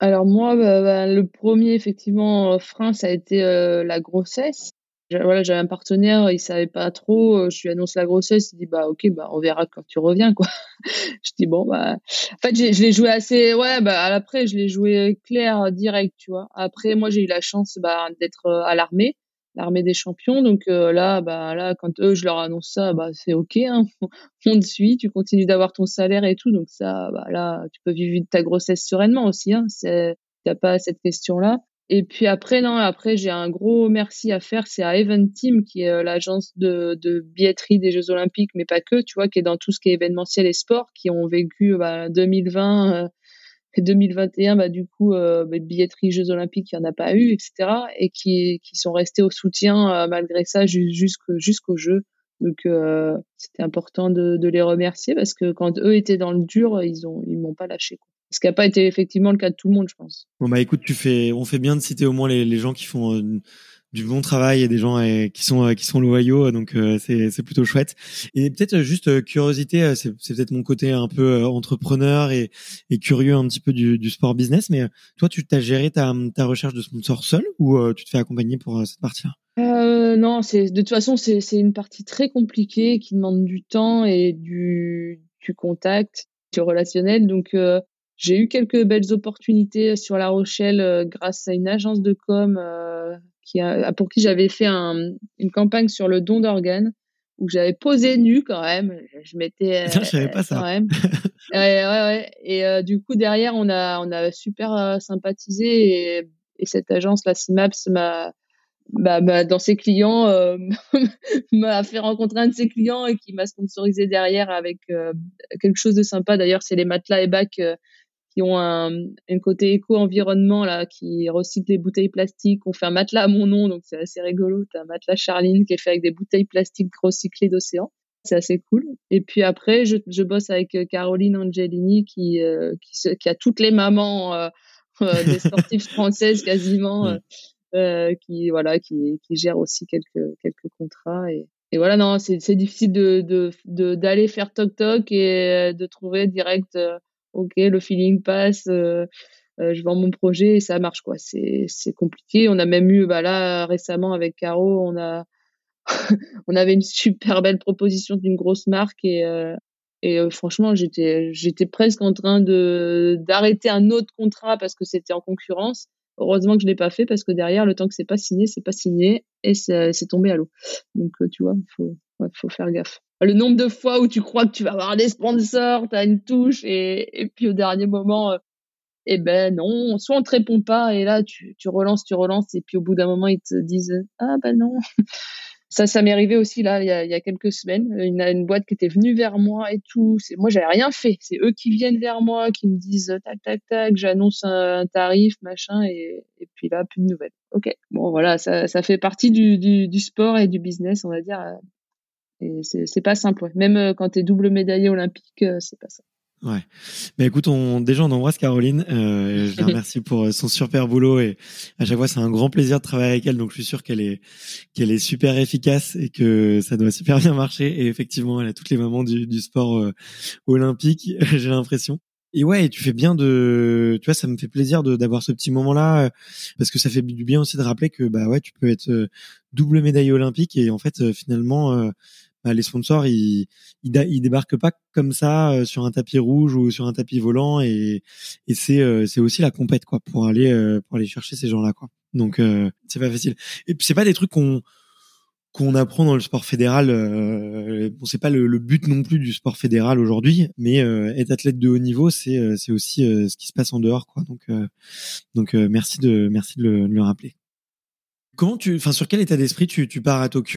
S2: Alors moi, bah, bah, le premier effectivement frein, ça a été la grossesse voilà, j'avais un partenaire, il savait pas trop. Euh, je lui annonce la grossesse, il dit bah ok, bah on verra quand tu reviens quoi. je dis bon bah, en fait je l'ai joué assez, ouais bah après je l'ai joué clair direct, tu vois. Après moi j'ai eu la chance bah d'être euh, à l'armée, l'armée des champions. Donc euh, là bah là quand eux je leur annonce ça, bah c'est ok, hein, on te suit, tu continues d'avoir ton salaire et tout. Donc ça bah là tu peux vivre ta grossesse sereinement aussi, hein. C'est t'as pas cette question là. Et puis après, non, après, j'ai un gros merci à faire. C'est à Event Team, qui est euh, l'agence de, de billetterie des Jeux Olympiques, mais pas que, tu vois, qui est dans tout ce qui est événementiel et sport, qui ont vécu bah, 2020 euh, et 2021, bah, du coup, euh, bah, billetterie Jeux Olympiques, il n'y en a pas eu, etc. Et qui, qui sont restés au soutien malgré ça jusqu'au jusqu'au jeu. Donc, c'était important de, de les remercier parce que quand eux étaient dans le dur, ils ont ils m'ont pas lâché. Quoi ce qui n'a pas été effectivement le cas de tout le monde, je pense.
S1: Bon bah écoute, tu fais, on fait bien de citer au moins les, les gens qui font euh, du bon travail et des gens euh, qui sont euh, qui sont loyaux, donc c'est plutôt chouette. Et peut-être juste curiosité, c'est peut-être mon côté un peu entrepreneur et, et curieux un petit peu du, du sport business, mais toi tu t'as géré ta ta recherche de sponsor seul ou tu te fais accompagner pour cette partie-là?
S2: Euh, non, c'est de toute façon c'est une partie très compliquée qui demande du temps et du du contact, du relationnel. Donc j'ai eu quelques belles opportunités sur La Rochelle euh, grâce à une agence de com euh, qui a, pour qui j'avais fait un, une campagne sur le don d'organes où j'avais posé nu quand même. Je m'étais.
S1: je savais pas ça.
S2: Quand même. ouais, ouais, ouais. Et euh, du coup derrière on a on a super sympathisé et, et cette agence la Cimaps m'a bah, bah, dans ses clients euh, m'a fait rencontrer un de ses clients et qui m'a sponsorisé derrière avec quelque chose de sympa d'ailleurs c'est les matelas et bacs qui ont un, un côté éco-environnement là, qui recycle les bouteilles plastiques. On fait un matelas à mon nom, donc c'est assez rigolo. T'as un matelas Charline qui est fait avec des bouteilles plastiques recyclées d'océan. C'est assez cool. Et puis après, je, je bosse avec euh, Caroline Angelini qui, euh, qui, qui, a toutes les mamans euh, euh des sportives françaises quasiment, qui voilà, qui, qui gère aussi quelques quelques contrats et, et voilà, non, c'est difficile de d'aller de, faire toc toc et de trouver direct ok, le feeling passe, euh, euh, je vends mon projet et ça marche quoi. C'est compliqué. On a même eu bah là récemment avec Caro, on a on avait une super belle proposition d'une grosse marque et euh, et franchement j'étais j'étais presque en train de d'arrêter un autre contrat parce que c'était en concurrence. Heureusement que je l'ai pas fait parce que derrière le temps que c'est pas signé, c'est pas signé et c'est tombé à l'eau. Donc tu vois, faut faut faire gaffe le nombre de fois où tu crois que tu vas avoir des sponsors, tu as une touche et, puis au dernier moment, euh, eh ben non, soit on te répond pas et là tu, relances, tu relances et puis au bout d'un moment ils te disent ah ben non. Ça, ça m'est arrivé aussi là il y a, il y a quelques semaines. Une, boîte qui était venue vers moi et tout. C'est moi j'avais rien fait. C'est eux qui viennent vers moi, qui me disent tac tac tac, j'annonce un, tarif machin et, puis là plus de nouvelles. Ok. Bon voilà, ça, fait partie du, sport et du business on va dire c'est pas simple. Même euh, quand tu es double médaillé olympique, euh, c'est pas ça.
S1: Ouais. Mais écoute, on, déjà, on embrasse Caroline. Euh, je la remercie pour euh, son super boulot et à chaque fois, c'est un grand plaisir de travailler avec elle. Donc, je suis sûr qu'elle est, qu'elle est super efficace et que ça doit super bien marcher. Et effectivement, elle a toutes les moments du, du sport olympique, j'ai l'impression. Et ouais, tu fais bien de, tu vois, ça me fait plaisir d'avoir ce petit moment-là parce que ça fait du bien aussi de rappeler que bah ouais, tu peux être double médaille olympique et en fait finalement bah, les sponsors ils, ils, débarquent pas comme ça euh, sur un tapis rouge ou sur un tapis volant et, et c'est euh, c'est aussi la compète quoi pour aller euh, pour aller chercher ces gens là quoi. Donc c'est pas facile. Et c'est pas des trucs qu'on qu'on apprend dans le sport fédéral bon c'est pas le, le, but non plus du sport fédéral aujourd'hui mais être athlète de haut niveau c'est c'est aussi ce qui se passe en dehors quoi. Donc donc merci de merci de le, de le rappeler. Comment tu enfin sur quel état d'esprit tu tu pars à Tokyo?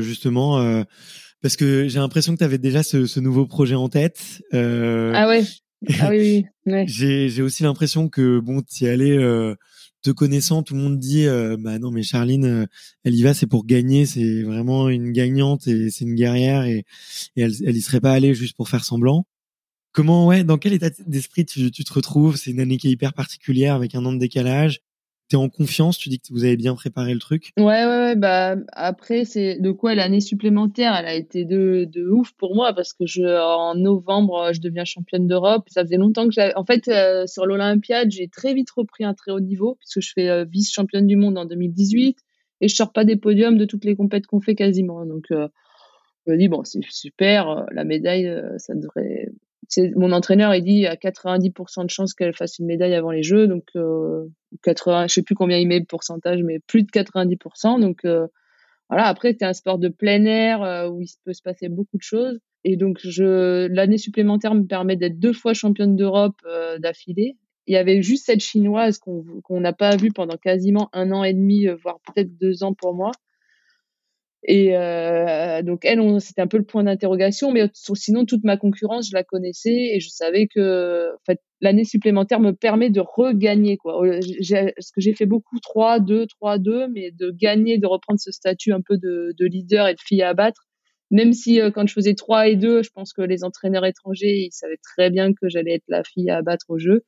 S1: Justement, euh, parce que j'ai l'impression que tu avais déjà ce, ce, nouveau projet en tête.
S2: Euh... Ah ouais. Ah oui, oui. Ouais.
S1: j'ai aussi l'impression que bon, tu y allais euh, te connaissant, tout le monde dit euh, bah non mais Charline, euh, elle y va, c'est pour gagner, c'est vraiment une gagnante et c'est une guerrière et, et elle, elle y serait pas allée juste pour faire semblant. Comment ouais, dans quel état d'esprit tu, tu te retrouves? C'est une année qui est hyper particulière avec un an de décalage tu es en confiance, tu dis que vous avez bien préparé le truc.
S2: Ouais, ouais, ouais bah après c'est de quoi l'année supplémentaire, elle a été de, de ouf pour moi parce que je en novembre je deviens championne d'Europe. Ça faisait longtemps que j'avais. En fait, euh, sur l'Olympiade, j'ai très vite repris un très haut niveau puisque je fais euh, vice championne du monde en 2018 et je sors pas des podiums de toutes les compètes qu'on fait quasiment. Donc euh, je me dis bon c'est super, la médaille ça devrait mon entraîneur il dit à 90% de chances qu'elle fasse une médaille avant les Jeux, donc euh, 80, je sais plus combien il met de pourcentage, mais plus de 90%. Donc euh, voilà. Après c'est un sport de plein air euh, où il peut se passer beaucoup de choses, et donc je l'année supplémentaire me permet d'être deux fois championne d'Europe euh, d'affilée. Il y avait juste cette chinoise qu'on n'a pas vue pendant quasiment un an et demi, voire peut-être deux ans pour moi. Et euh, donc elle, c'était un peu le point d'interrogation, mais sinon toute ma concurrence, je la connaissais et je savais que en fait, l'année supplémentaire me permet de regagner quoi. Parce que j'ai fait beaucoup 3-2, 3-2, mais de gagner, de reprendre ce statut un peu de, de leader et de fille à battre. Même si euh, quand je faisais 3 et 2, je pense que les entraîneurs étrangers, ils savaient très bien que j'allais être la fille à battre au jeu.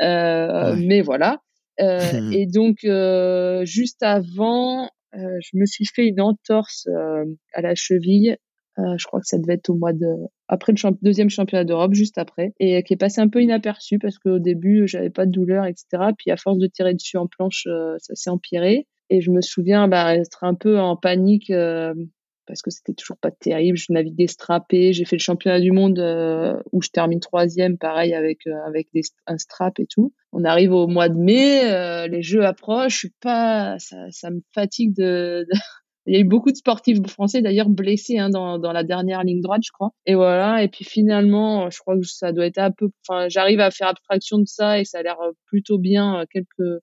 S2: Euh, Mais voilà. Euh, et donc euh, juste avant, euh, je me suis fait une entorse euh, à la cheville. Euh, je crois que ça devait être au mois de après le deuxième championnat d'Europe, juste après, et qui est passé un peu inaperçu parce qu'au début j'avais pas de douleur, etc. Puis à force de tirer dessus en planche, ça s'est empiré. Et je me souviens bah, être un peu en panique parce que c'était toujours pas terrible. Je naviguais strappé. J'ai fait le championnat du monde euh, où je termine troisième, pareil avec euh, avec un strap et tout. On arrive au mois de mai, euh, les Jeux approchent. Je suis pas, ça, ça me fatigue de, Il y a eu beaucoup de sportifs français d'ailleurs blessés hein, dans, dans la dernière ligne droite, je crois. Et voilà. Et puis finalement, je crois que ça doit être un peu. Enfin, j'arrive à faire abstraction de ça et ça a l'air plutôt bien quelques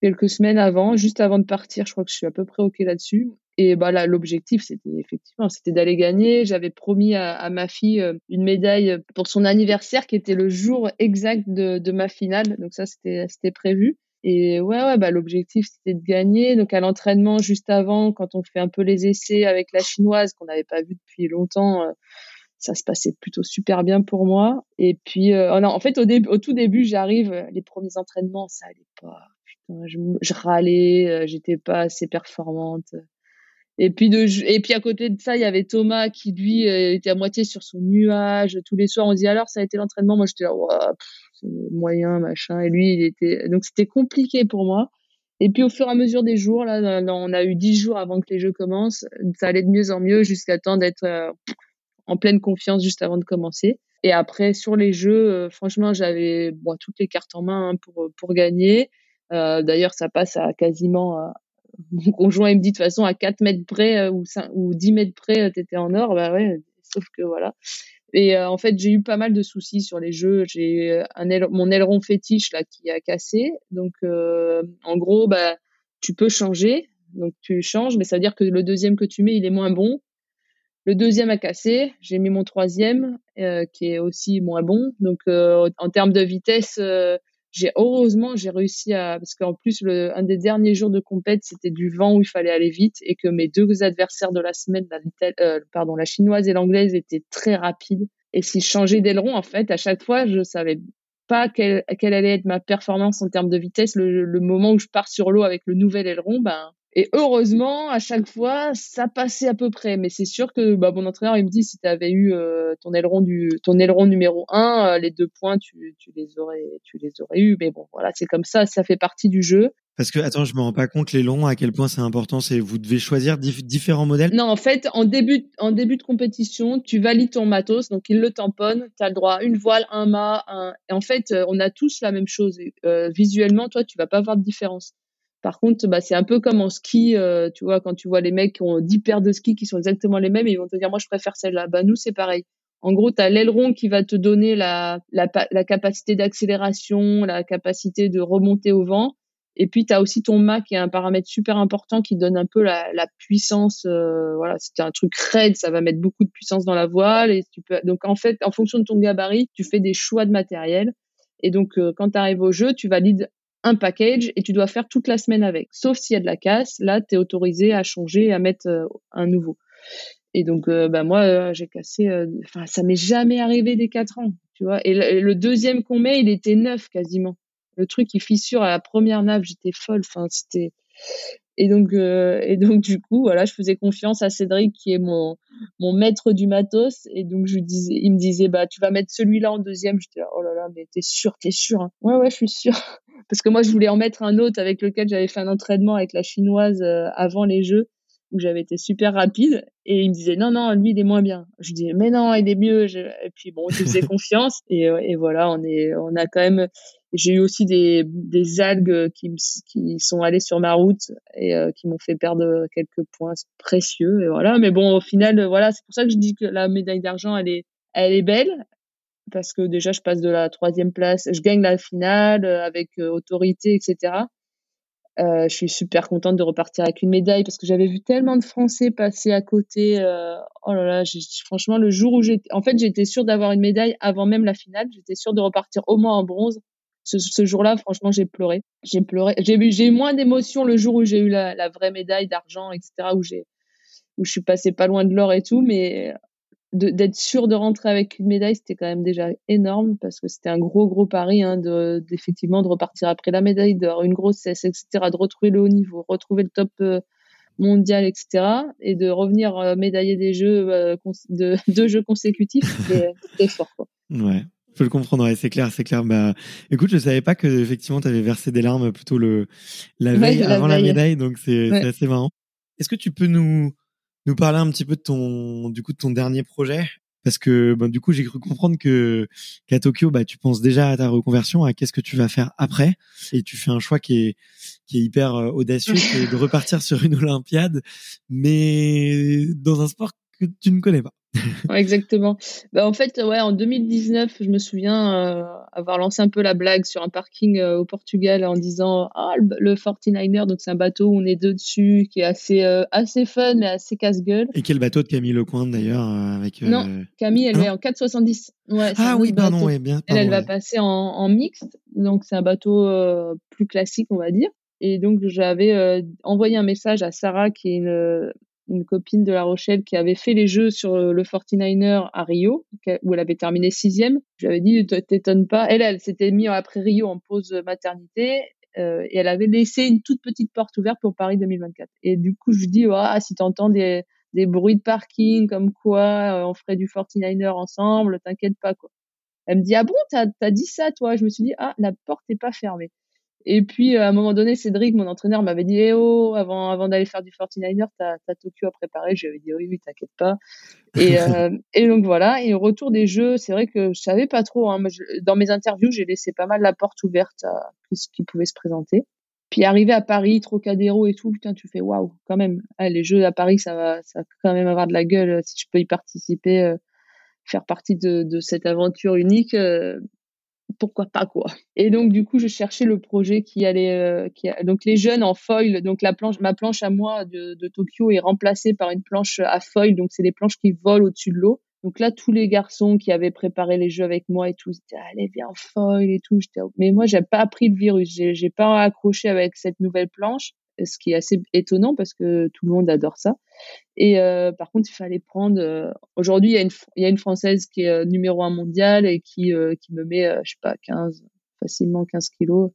S2: quelques semaines avant, juste avant de partir. Je crois que je suis à peu près ok là-dessus. Et bah là, l'objectif, c'était effectivement, c'était d'aller gagner. J'avais promis à, ma fille euh, une médaille pour son anniversaire, qui était le jour exact de, ma finale. Donc ça, c'était c'était prévu. Et ouais, ouais, bah l'objectif, c'était de gagner. Donc à l'entraînement, juste avant, quand on fait un peu les essais avec la chinoise qu'on n'avait pas vu depuis longtemps, euh, ça se passait plutôt super bien pour moi. Et puis, euh, oh en fait, au, au tout début, j'arrive, les premiers entraînements, ça allait pas. Je, je râlais, j'étais pas assez performante. Et puis de et puis à côté de ça, il y avait Thomas qui lui euh, était à moitié sur son nuage tous les soirs. On dit alors ça a été l'entraînement? Moi j'étais là, c'est moyen machin. Et lui il était donc c'était compliqué pour moi. Et puis au fur et à mesure des jours, là, on a eu dix jours avant que les jeux commencent. Ça allait de mieux en mieux jusqu'à temps d'être euh, en pleine confiance juste avant de commencer. Et après sur les jeux, euh, franchement j'avais toutes les cartes en main hein, pour pour gagner. Euh, D'ailleurs, ça passe à quasiment mon conjoint il me dit de toute façon à 4 mètres près euh, ou, 5, ou 10 mètres près euh, t'étais en or. Bah ouais sauf que voilà. Et euh, en fait j'ai eu pas mal de soucis sur les jeux. J'ai un mon aileron fétiche là qui a cassé. Donc en gros bah tu peux changer. Donc tu changes mais ça veut dire que le deuxième que tu mets il est moins bon. Le deuxième a cassé. J'ai mis mon troisième qui est aussi moins bon. Donc en termes de vitesse j'ai heureusement j'ai réussi à parce qu'en plus le un des derniers jours de compète c'était du vent où il fallait aller vite et que mes deux adversaires de la semaine la euh, pardon la chinoise et l'anglaise étaient très rapides. Et si je changeais d'aileron en fait à chaque fois je savais pas quelle, quelle allait être ma performance en termes de vitesse. Le, le moment où je pars sur l'eau avec le nouvel aileron ben Et heureusement, à chaque fois, ça passait à peu près. Mais c'est sûr que bah, mon entraîneur, il me dit, si tu avais eu euh, ton aileron du ton aileron numéro 1, euh, les deux points, tu, tu les aurais tu les aurais eu. Mais bon, voilà, c'est comme ça, ça fait partie du jeu.
S1: Parce que, attends, je me rends pas compte, les longs, à quel point c'est important. C'est vous devez choisir différents modèles?
S2: Non, en fait, en début, en début de compétition, tu valides ton matos, donc il le tamponne. Tu as le droit à une voile, un mât. Un... Et en fait, euh, on a tous la même chose. Euh, visuellement, toi, tu vas pas voir de différence. Par contre, bah, c'est un peu comme en ski, euh, tu vois, quand tu vois les mecs qui ont 10 paires de skis qui sont exactement les mêmes, et ils vont te dire, moi, je préfère celle-là. Bah, nous, c'est pareil. En gros, tu as l'aileron qui va te donner la, la, la capacité d'accélération, la capacité de remonter au vent. Et puis, tu as aussi ton mât qui est un paramètre super important qui donne un peu la, la puissance. Euh, voilà, si tu un truc raide, ça va mettre beaucoup de puissance dans la voile. Et tu peux... Donc, en fait, en fonction de ton gabarit, tu fais des choix de matériel. Et donc, euh, quand tu arrives au jeu, tu valides un package et tu dois faire toute la semaine avec. Sauf s'il y a de la casse, là, tu es autorisé à changer à mettre euh, un nouveau. Et donc, bah, moi, j'ai cassé. Enfin, ça m'est jamais arrivé des quatre ans, tu vois. Et le, le deuxième qu'on met, il était neuf quasiment le truc il fissure à la première nappe, j'étais folle. Enfin, c'était et donc euh, et donc du coup voilà, je faisais confiance à Cédric qui est mon maître du matos. Et donc je disais, il me disait bah tu vas mettre celui-là en deuxième. J'étais là oh là là mais t'es sûr, t'es sûr hein. Ouais ouais, je suis sûr parce que moi je voulais en mettre un autre avec lequel j'avais fait un entraînement avec la chinoise euh, avant les jeux où j'avais été super rapide et il me disait non non lui il est moins bien je disais mais non il est mieux et puis bon je faisais confiance et, et voilà on est on a quand même j'ai eu aussi des, des algues qui, qui sont allées sur ma route et euh, qui m'ont fait perdre quelques points précieux. Et voilà. Mais bon, au final, voilà, c'est pour ça que je dis que la médaille d'argent, elle est, elle est belle parce que déjà, je passe de la troisième place, je gagne la finale euh, avec euh, autorité, etc. Euh, je suis super contente de repartir avec une médaille parce que j'avais vu tellement de Français passer à côté. Euh, oh là là, franchement, le jour où j'étais, en fait, j'étais sûre d'avoir une médaille avant même la finale. J'étais sûre de repartir au moins en bronze ce, jour-là, franchement, j'ai pleuré. J'ai pleuré. J'ai eu, j'ai moins d'émotions le jour où j'ai eu la, la vraie médaille d'argent, etc., où j'ai, où je suis passée pas loin de l'or et tout, mais d'être sûr de rentrer avec une médaille, c'était quand même déjà énorme parce que c'était un gros, gros pari, hein, de, d'effectivement de repartir après la médaille, d'avoir une grossesse, etc., de retrouver le haut niveau, retrouver le top euh, mondial, etc., et de revenir euh, médailler des jeux, euh, de deux jeux consécutifs, c'était, fort, quoi.
S1: Ouais peux le comprendre, c'est clair, c'est clair. Bah, écoute, je savais pas que effectivement tu avais versé des larmes plutôt le la veille avant la médaille, donc c'est assez marrant. Est-ce que tu peux nous nous parler un petit peu de ton du coup de ton dernier projet? Parce que bah, du coup j'ai cru comprendre que qu'à Tokyo bah tu penses déjà à ta reconversion à qu'est-ce que tu vas faire après? Et tu fais un choix qui est qui est hyper euh, audacieux de repartir sur une Olympiade mais dans un sport que tu ne connais pas
S2: ouais, exactement. Bah, en fait, ouais, en 2019, je me souviens euh, avoir lancé un peu la blague sur un parking euh, au Portugal en disant ah le, 49er, donc c'est un bateau où on est deux dessus, qui est assez euh, assez fun mais assez casse-gueule.
S1: Et quel bateau de Camille Lecointe d'ailleurs avec
S2: Non, Camille, elle est en 470. Ouais,
S1: ah oui, pardon, ouais, bien.
S2: elle, elle va passer en, en mixte, donc c'est un bateau plus classique, on va dire. Et donc j'avais envoyé un message à Sarah qui est une une copine de La Rochelle qui avait fait les jeux sur le 49er à Rio, où elle avait terminé sixième. Je lui avais dit, t'étonnes pas. Elle, elle s'était mise après Rio en pause maternité. Euh, et elle avait laissé une toute petite porte ouverte pour Paris 2024. Et du coup, je lui dis, oh, si t'entends des, des bruits de parking, comme quoi euh, on ferait du 49er ensemble, t'inquiète pas, quoi. Elle me dit, ah bon, t'as as dit ça, toi? Je me suis dit, ah, la porte n'est pas fermée. Et puis, à un moment donné, Cédric, mon entraîneur, m'avait dit Eh oh, avant, avant d'aller faire du 49er, t'as as Tokyo à préparer. Je lui avais dit Oui, oui, t'inquiète pas. Et, euh, et donc voilà. Et au retour des jeux, c'est vrai que je savais pas trop. Hein, dans mes interviews, j'ai laissé pas mal la porte ouverte à ce qui pouvait se présenter. Puis arrivé à Paris, Trocadéro et tout, putain, tu fais waouh, quand même. Ah, les jeux à Paris, ça va, ça va quand même avoir de la gueule si je peux y participer, euh, faire partie de, de cette aventure unique. Euh, pourquoi pas quoi. Et donc du coup, je cherchais le projet qui allait, euh, qui donc les jeunes en foil. Donc la planche, ma planche à moi de, Tokyo est remplacée par une planche à foil. Donc c'est des planches qui volent au-dessus de l'eau. Donc là, tous les garçons qui avaient préparé les jeux avec moi et tout, ils disaient allez viens en foil et tout. Mais moi, j'ai pas appris le virus. J'ai pas accroché avec cette nouvelle planche ce qui est assez étonnant parce que tout le monde adore ça. Et euh, par contre, il fallait prendre. Euh, aujourd'hui, il y a une y a une française qui est euh, numéro un mondial et qui qui me met, je sais pas, 15 facilement 15 kilos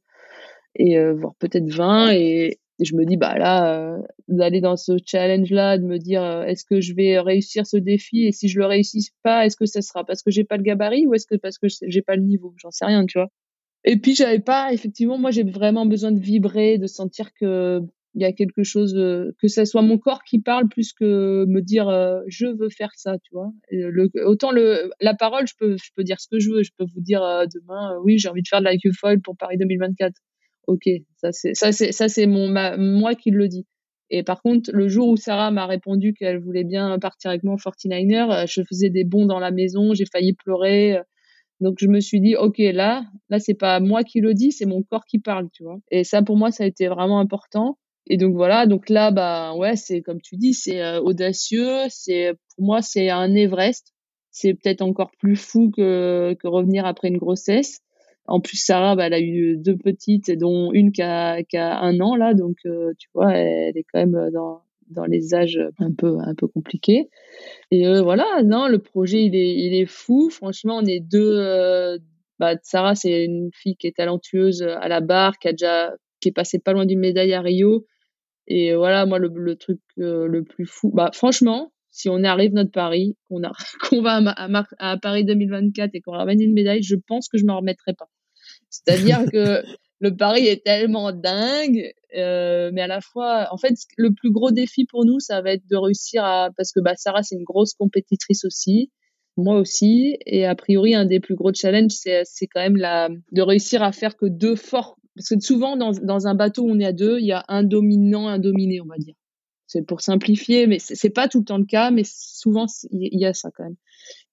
S2: et voire peut-être 20 et Et je me dis, bah là, d'aller dans ce challenge-là, de me dire, est-ce que je vais réussir ce défi et si je le réussis pas, est-ce que ça sera parce que j'ai pas le gabarit ou est-ce que parce que j'ai pas le niveau? J'en sais rien, tu vois. Et puis j'avais pas, effectivement, moi j'ai vraiment besoin de vibrer, de sentir que il y a quelque chose, que ce soit mon corps qui parle plus que me dire je veux faire ça, tu vois. Autant le, la parole, je peux, je peux dire ce que je veux, je peux vous dire demain, oui j'ai envie de faire de la foil pour Paris 2024 ok, ça c'est ça c'est ça c'est mon moi qui le dis. Et par contre, le jour où Sarah m'a répondu qu'elle voulait bien partir avec moi en 49er, euh, je faisais des bonds dans la maison, j'ai failli pleurer. Euh. Donc je me suis dit ok là là c'est pas moi qui le dis, c'est mon corps qui parle, tu vois. Et ça pour moi ça a été vraiment important. Et donc voilà, donc là bah ouais, c'est comme tu dis, c'est euh, audacieux, c'est pour moi c'est un Everest. C'est peut-être encore plus fou que que revenir après une grossesse. En plus, Sarah, bah, elle a eu deux petites, dont une qui a, qui a un an là, donc euh, tu vois, elle est quand même dans, dans les âges un peu un peu compliqués. Et euh, voilà, non, le projet il est il est fou. Franchement, on est deux. Euh, bah, Sarah, c'est une fille qui est talentueuse à la barre, qui a déjà qui est passée pas loin d'une médaille à Rio. Et voilà, moi le, le truc le plus fou, bah franchement, si on arrive notre Paris, qu'on a, qu'on va à, à, Paris 2024 et qu'on ramène une médaille, je pense que je m'en remettrai pas. C'est-à-dire que le Paris est tellement dingue, euh, mais à la fois, en fait, le plus gros défi pour nous, ça va être de réussir à, parce que bah, Sarah, c'est une grosse compétitrice aussi, moi aussi, et a priori, un des plus gros challenges, c'est, c'est quand même la, de réussir à faire que deux forts, parce que souvent, dans, dans un bateau où on est à deux, il y a un dominant, un dominé, on va dire c'est pour simplifier, mais c'est pas tout le temps le cas, mais souvent il y a ça quand même.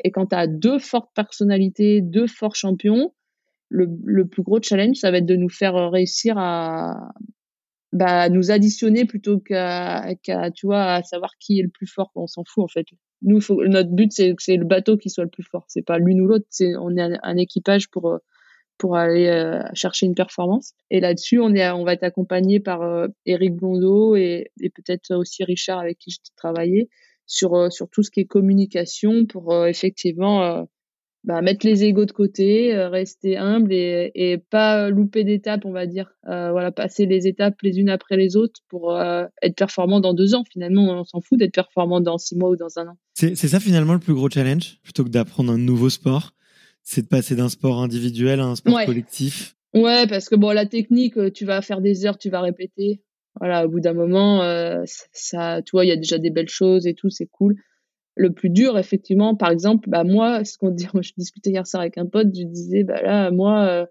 S2: Et quand tu as deux fortes personnalités, deux forts champions, le, le, plus gros challenge, ça va être de nous faire réussir à bah, nous additionner plutôt qu'à, tu vois, à savoir qui est le plus fort. On s'en fout en fait. Nous, notre but c'est c'est le bateau qui soit le plus fort. C'est pas l'une ou l'autre. C'est on est un équipage pour pour aller euh, chercher une performance. Et là-dessus, on est, on va être accompagné par euh, Eric Blondeau et, et peut-être aussi Richard avec qui je travaillais sur euh, sur tout ce qui est communication pour effectivement bah, mettre les égaux de côté, rester humble et, et pas louper d'étapes, on va dire. voilà, passer les étapes les unes après les autres pour être performant dans deux ans. Finalement, on s'en fout d'être performant dans six mois ou dans un an.
S1: C'est ça finalement le plus gros challenge, plutôt que d'apprendre un nouveau sport c'est de passer d'un sport individuel à un sport collectif.
S2: Ouais, parce que bon, la technique, euh, tu vas faire des heures, tu vas répéter. Voilà, au bout d'un moment, euh, ça, tu vois, il y a déjà des belles choses et tout, c'est cool. Le plus dur, effectivement, par exemple, bah moi, ce qu'on dit, je discutais hier soir avec un pote, je disais, bah là, moi, euh,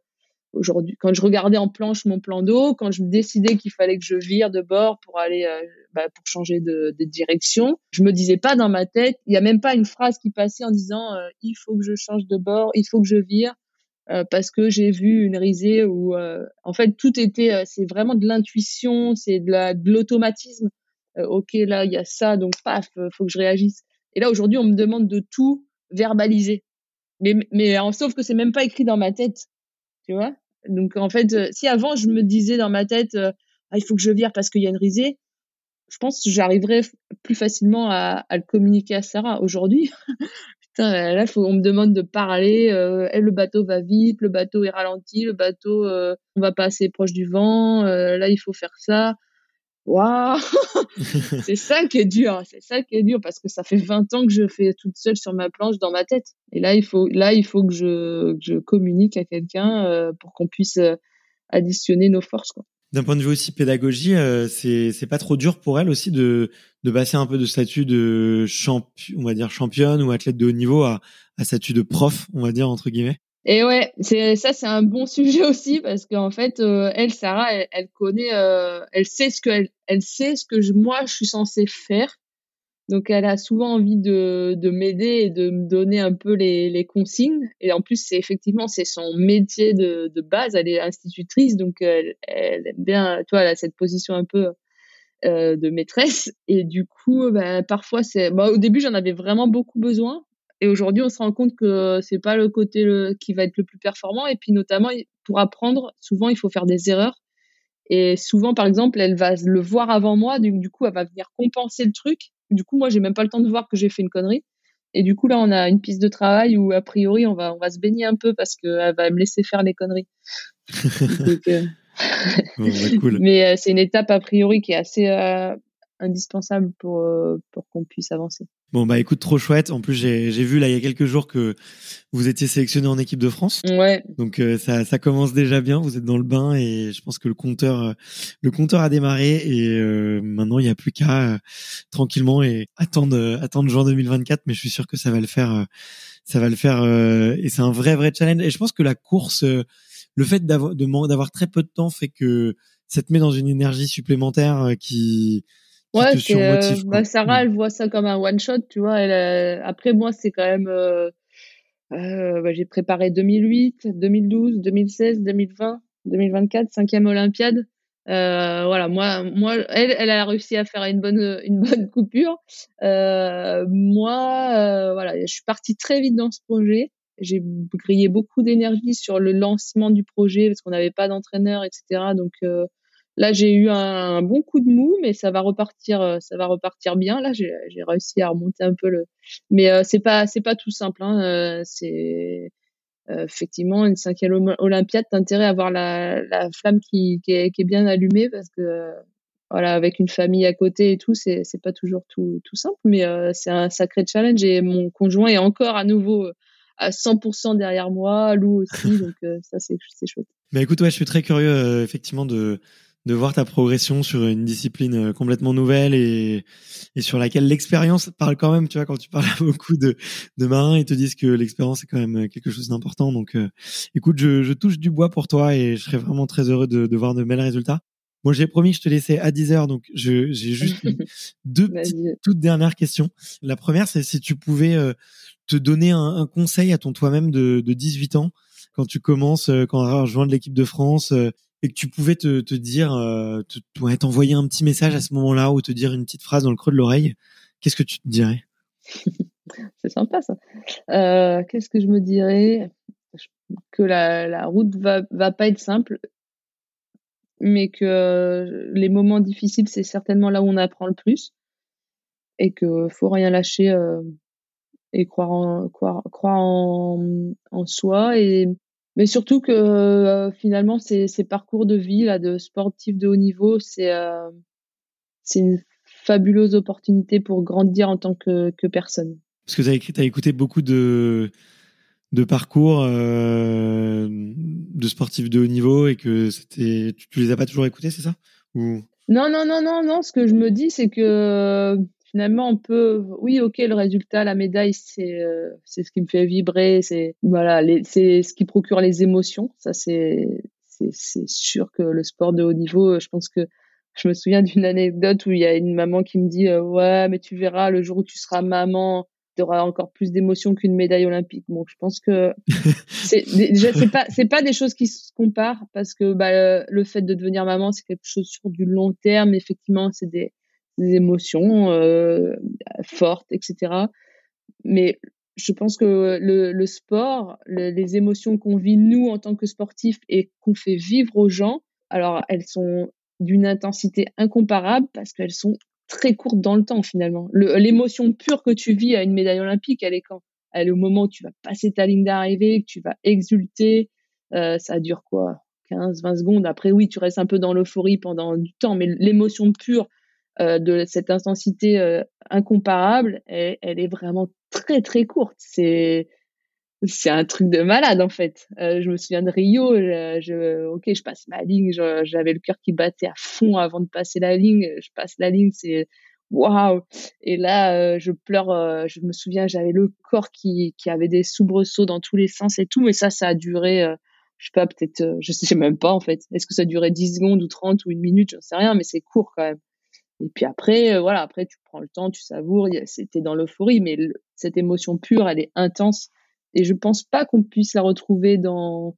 S2: aujourd'hui, quand je regardais en planche mon plan d'eau, quand je décidais qu'il fallait que je vire de bord pour aller, euh, bah, pour changer de, de, direction, je me disais pas dans ma tête, il y a même pas une phrase qui passait en disant euh, il faut que je change de bord, il faut que je vire euh, parce que j'ai vu une risée où en fait tout était, c'est vraiment de l'intuition, c'est de la de l'automatisme. ok là il y a ça donc paf, faut que je réagisse. Et là aujourd'hui on me demande de tout verbaliser. Mais, mais sauf que c'est même pas écrit dans ma tête tu vois. Donc en fait euh, si avant je me disais dans ma tête euh, ah, il faut que je vire parce qu'il y a une risée je pense que j'arriverais plus facilement à, le communiquer à Sarah. Aujourd'hui putain là on me demande de parler euh, le bateau va vite le bateau est ralenti le bateau on va pas assez proche du vent là il faut faire ça waouh. C'est ça qui est dur c'est ça qui est dur parce que ça fait 20 ans que je fais toute seule sur ma planche dans ma tête. Et là il faut là il faut que je, je communique à quelqu'un euh, pour qu'on puisse euh, additionner nos forces quoi.
S1: D'un point de vue aussi pédagogie, euh, c'est c'est pas trop dur pour elle aussi de de passer un peu de statut de champion, on va dire championne ou athlète de haut niveau à à statut de prof, on va dire entre guillemets?
S2: Et ouais, c'est ça, c'est un bon sujet aussi parce qu'en fait, euh, elle, Sarah, elle, connaît, euh, elle sait ce que elle, elle sait ce que je, moi je suis censée faire. Donc elle a souvent envie de, de m'aider et de me donner un peu les, les consignes. Et en plus, c'est effectivement c'est son métier de, de base. Elle est institutrice, donc elle, elle aime bien, toi, elle a cette position un peu euh, de maîtresse. Et du coup, ben, parfois c'est, bah, au début j'en avais vraiment beaucoup besoin et aujourd'hui, on se rend compte que c'est pas le côté le, qui va être le plus performant. Et puis notamment, pour apprendre, souvent, il faut faire des erreurs. Et souvent, par exemple, elle va le voir avant moi. Du, du coup, elle va venir compenser le truc. Du coup, moi, j'ai même pas le temps de voir que j'ai fait une connerie. Et du coup, là, on a une piste de travail où, a priori, on va, on va se baigner un peu parce qu'elle va me laisser faire les conneries.
S1: Euh, Bon, bah, cool.
S2: Mais c'est une étape a priori qui est assez indispensable pour pour qu'on puisse avancer.
S1: Bon bah écoute trop chouette. En plus j'ai j'ai vu là il y a quelques jours que vous étiez sélectionné en équipe de France.
S2: Ouais.
S1: Donc euh, ça ça commence déjà bien. Vous êtes dans le bain et je pense que le compteur euh, le compteur a démarré et euh, maintenant il n'y a plus qu'à tranquillement et attendre attendre juin 2024. Mais je suis sûr que ça va le faire. ça va le faire et c'est un vrai vrai challenge. Et je pense que la course, le fait d'avoir d'avoir très peu de temps fait que ça te met dans une énergie supplémentaire qui
S2: Ouais, euh, bah, Sarah, elle voit ça comme un one shot, tu vois. Elle, euh, après, moi, c'est quand même. Euh, euh bah, j'ai préparé 2008, 2012, 2016, 2020, 2024, cinquième Olympiade. voilà, moi, moi, elle, elle a réussi à faire une bonne, une bonne coupure. moi, voilà, je suis partie très vite dans ce projet. J'ai grillé beaucoup d'énergie sur le lancement du projet parce qu'on n'avait pas d'entraîneur, etc. Donc Là, j'ai eu un, bon coup de mou, mais ça va repartir, euh, ça va repartir bien. Là, j'ai réussi à remonter un peu le. Mais euh, c'est pas, c'est pas tout simple. Hein. Euh, c'est effectivement une cinquième Olympiade. T'as intérêt à avoir la, la flamme qui, qui, est, qui est bien allumée parce que voilà, avec une famille à côté et tout, c'est c'est pas toujours tout tout simple, mais c'est un sacré challenge. Et mon conjoint est encore à nouveau à 100% derrière moi, Lou aussi, donc ça c'est chouette.
S1: Mais écoute, ouais, je suis très curieux effectivement de de voir ta progression sur une discipline euh, complètement nouvelle et, et sur laquelle l'expérience parle quand même. Tu vois, quand tu parles à beaucoup de, de marins, ils te disent que l'expérience est quand même quelque chose d'important. Donc, euh, écoute, je, je, touche du bois pour toi et je serais vraiment très heureux de, de voir de belles résultats. Moi, j'ai promis que je te laissais à 10 heures, donc j'ai juste deux petites, toutes dernières questions. La première, c'est si tu pouvais euh, te donner un, un, conseil à ton toi-même de, de 18 ans quand tu commences, quand tu rejoindre l'équipe de France et que tu pouvais te, dire, euh, t'envoyer un petit message à ce moment-là ou te dire une petite phrase dans le creux de l'oreille, qu'est-ce que tu te dirais?
S2: C'est sympa ça. Euh, qu'est-ce que je me dirais? Que la, route va, va pas être simple, mais que les moments difficiles, c'est certainement là où on apprend le plus et que faut rien lâcher euh, et croire en, en soi et mais surtout que euh, finalement ces, ces, parcours de vie là de sportifs de haut niveau c'est euh, c'est une fabuleuse opportunité pour grandir en tant que, que personne.
S1: Parce que tu as, écouté beaucoup de de parcours euh, de sportifs de haut niveau et que c'était tu, tu les as pas toujours écoutés c'est ça? Ou
S2: non non non non non ce que je me dis c'est que finalement on peut oui ok le résultat la médaille c'est euh, c'est ce qui me fait vibrer c'est voilà c'est ce qui procure les émotions ça c'est c'est sûr que le sport de haut niveau je pense que je me souviens d'une anecdote où il y a une maman qui me dit euh, ouais mais tu verras le jour où tu seras maman tu auras encore plus d'émotions qu'une médaille olympique bon je pense que c'est déjà c'est pas c'est pas des choses qui se comparent parce que bah, le fait de devenir maman c'est quelque chose sur du long terme. Effectivement c'est des des émotions euh, fortes, etc. Mais je pense que le, sport, les émotions qu'on vit nous en tant que sportifs et qu'on fait vivre aux gens, alors elles sont d'une intensité incomparable parce qu'elles sont très courtes dans le temps finalement. L'émotion pure que tu vis à une médaille olympique, elle est quand? Elle est au moment où tu vas passer ta ligne d'arrivée, que tu vas exulter. Euh, ça dure quoi? 15, 20 secondes. Après, oui, tu restes un peu dans l'euphorie pendant du temps, mais l'émotion pure, de cette intensité euh, incomparable, elle, elle, est vraiment très très courte. C'est c'est un truc de malade en fait. Euh, je me souviens de Rio, je, ok, je passe ma ligne, j'avais le cœur qui battait à fond avant de passer la ligne. Je passe la ligne, c'est waouh. Et là, je pleure. je me souviens, j'avais le corps qui qui avait des soubresauts dans tous les sens et tout. Mais ça, ça a duré. je sais pas, peut-être, je sais même pas en fait. Est-ce que ça duré 10 secondes ou 30 ou une minute, j'en sais rien, mais c'est court quand même. Et puis après, euh, voilà, après tu prends le temps, tu savoures. C'était dans l'euphorie, mais cette émotion pure, elle est intense. Et je pense pas qu'on puisse la retrouver dans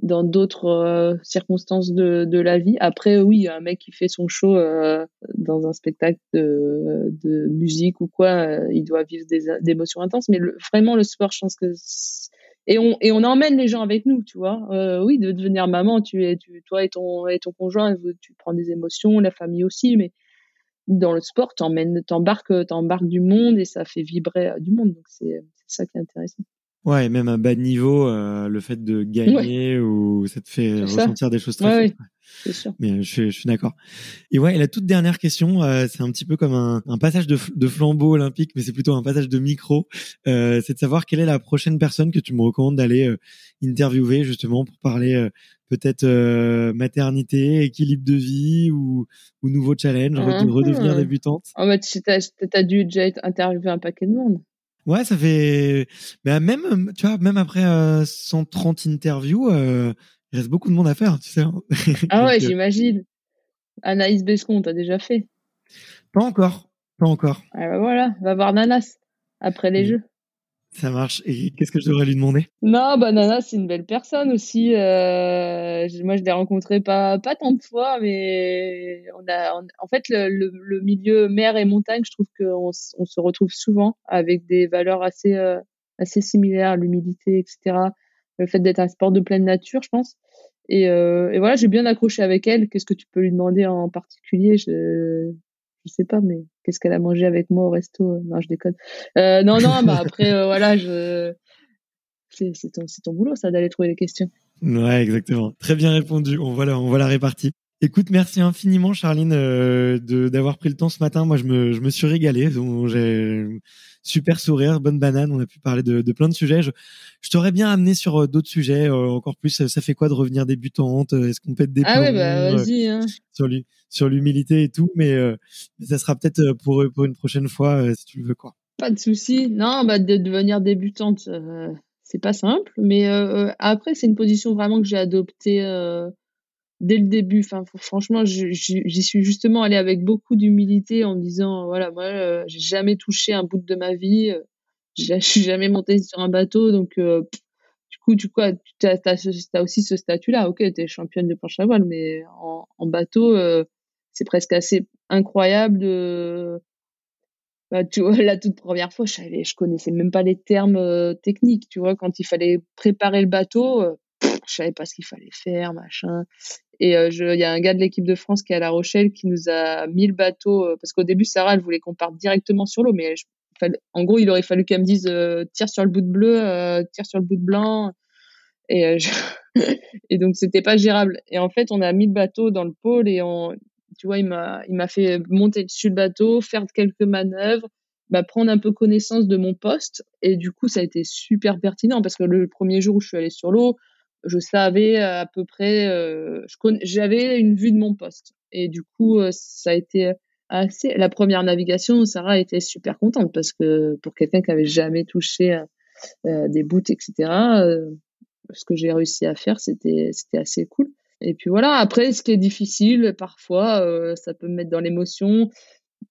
S2: dans d'autres euh, circonstances de, de la vie. Après, oui, un mec qui fait son show euh, dans un spectacle de, de musique ou quoi, il doit vivre des, émotions intenses. Mais vraiment, le sport, je pense que et on et on emmène les gens avec nous, tu vois. oui, de devenir maman, tu es, tu, toi et ton et ton conjoint, tu prends des émotions, la famille aussi, mais dans le sport, t'emmènes, t'embarques, t'embarques du monde et ça fait vibrer euh, du monde. Donc c'est ça qui est intéressant.
S1: Ouais, même à bas niveau, euh, le fait de gagner ou ça te fait ressentir des choses très
S2: ouais, C'est sûr.
S1: Mais je, suis d'accord. Et ouais, la toute dernière question, c'est un petit peu comme un, passage de, de, flambeau olympique, mais c'est plutôt un passage de micro. c'est de savoir quelle est la prochaine personne que tu me recommandes d'aller interviewer justement pour parler peut-être maternité, équilibre de vie ou, ou nouveau challenge, redevenir débutante.
S2: En fait, tu as, dû déjà interviewer un paquet de monde.
S1: Ouais, ça fait. Bah, même, tu vois, même après 130 euh, interviews, euh, il reste beaucoup de monde à faire, tu sais. Hein.
S2: Ah ouais, euh, j'imagine. Anaïs Bescon, t'as déjà fait?
S1: Pas encore, pas encore.
S2: Ah bah voilà, va voir Nanas après les mmh. jeux.
S1: Ça marche. Et qu'est-ce que je devrais lui demander?
S2: Non, bah Nana, c'est une belle personne aussi. Euh, moi, je l'ai rencontré pas pas tant de fois, mais on a, en fait, le, le, milieu mer et montagne, je trouve qu'on on se retrouve souvent avec des valeurs assez euh, assez similaires, l'humilité, etc. Le fait d'être un sport de pleine nature, je pense. Et, euh, et voilà, j'ai bien accroché avec elle. Qu'est-ce que tu peux lui demander en particulier? Je sais pas, mais qu'est-ce qu'elle a mangé avec moi au resto euh, Non, je déconne. Euh, non, non, bah après, euh, voilà, je... c'est ton, ton boulot, ça, d'aller trouver les questions.
S1: Ouais, exactement. Très bien répondu. On voit la, on voit la répartie. Écoute, merci infiniment, Charline, euh, d'avoir pris le temps ce matin. Moi, je me, je me suis régalé. J'ai super sourire, bonne banane. On a pu parler de, de plein de sujets. Je, je t'aurais bien amené sur d'autres sujets, encore plus. Ça fait quoi de revenir débutante? Est-ce qu'on peut être des
S2: Ah ouais, bah vas-y. Hein.
S1: Sur l'humilité et tout, mais, euh, ça sera peut-être euh, pour, pour une prochaine fois euh, si tu le veux quoi.
S2: Pas de souci. Non, bah de devenir débutante, c'est pas simple, mais après c'est une position vraiment que j'ai adoptée dès le début. Enfin, franchement, j'y suis justement allée avec beaucoup d'humilité en me disant voilà, moi, j'ai jamais touché un bout de ma vie, je suis jamais montée sur un bateau, donc du coup, tu quoi, tu as, aussi ce statut-là. Ok, tu es championne de planche à voile, mais en, bateau, c'est presque assez incroyable de bah, tu vois la toute première fois je savais je connaissais même pas les termes euh, techniques tu vois quand il fallait préparer le bateau euh, je savais pas ce qu'il fallait faire machin et euh, il y a un gars de l'équipe de France qui est à La Rochelle qui nous a mis le bateau parce qu'au début Sarah elle voulait qu'on parte directement sur l'eau mais en gros il aurait fallu qu'elle me dise tire sur le bout de bleu tire sur le bout de blanc et et donc c'était pas gérable et en fait on a mis le bateau dans le pôle et tu vois, il m'a, il m'a fait monter dessus le bateau, faire quelques manœuvres, bah, prendre un peu connaissance de mon poste. Et du coup, ça a été super pertinent parce que le premier jour où je suis allée sur l'eau, je savais à peu près, euh, j'avais une vue de mon poste. Et du coup, euh, ça a été assez. La première navigation, Sarah était super contente parce que pour quelqu'un qui avait jamais touché euh, des bouts, etc., ce que j'ai réussi à faire, c'était, c'était assez cool. Et puis voilà, après, ce qui est difficile, parfois, ça peut me mettre dans l'émotion.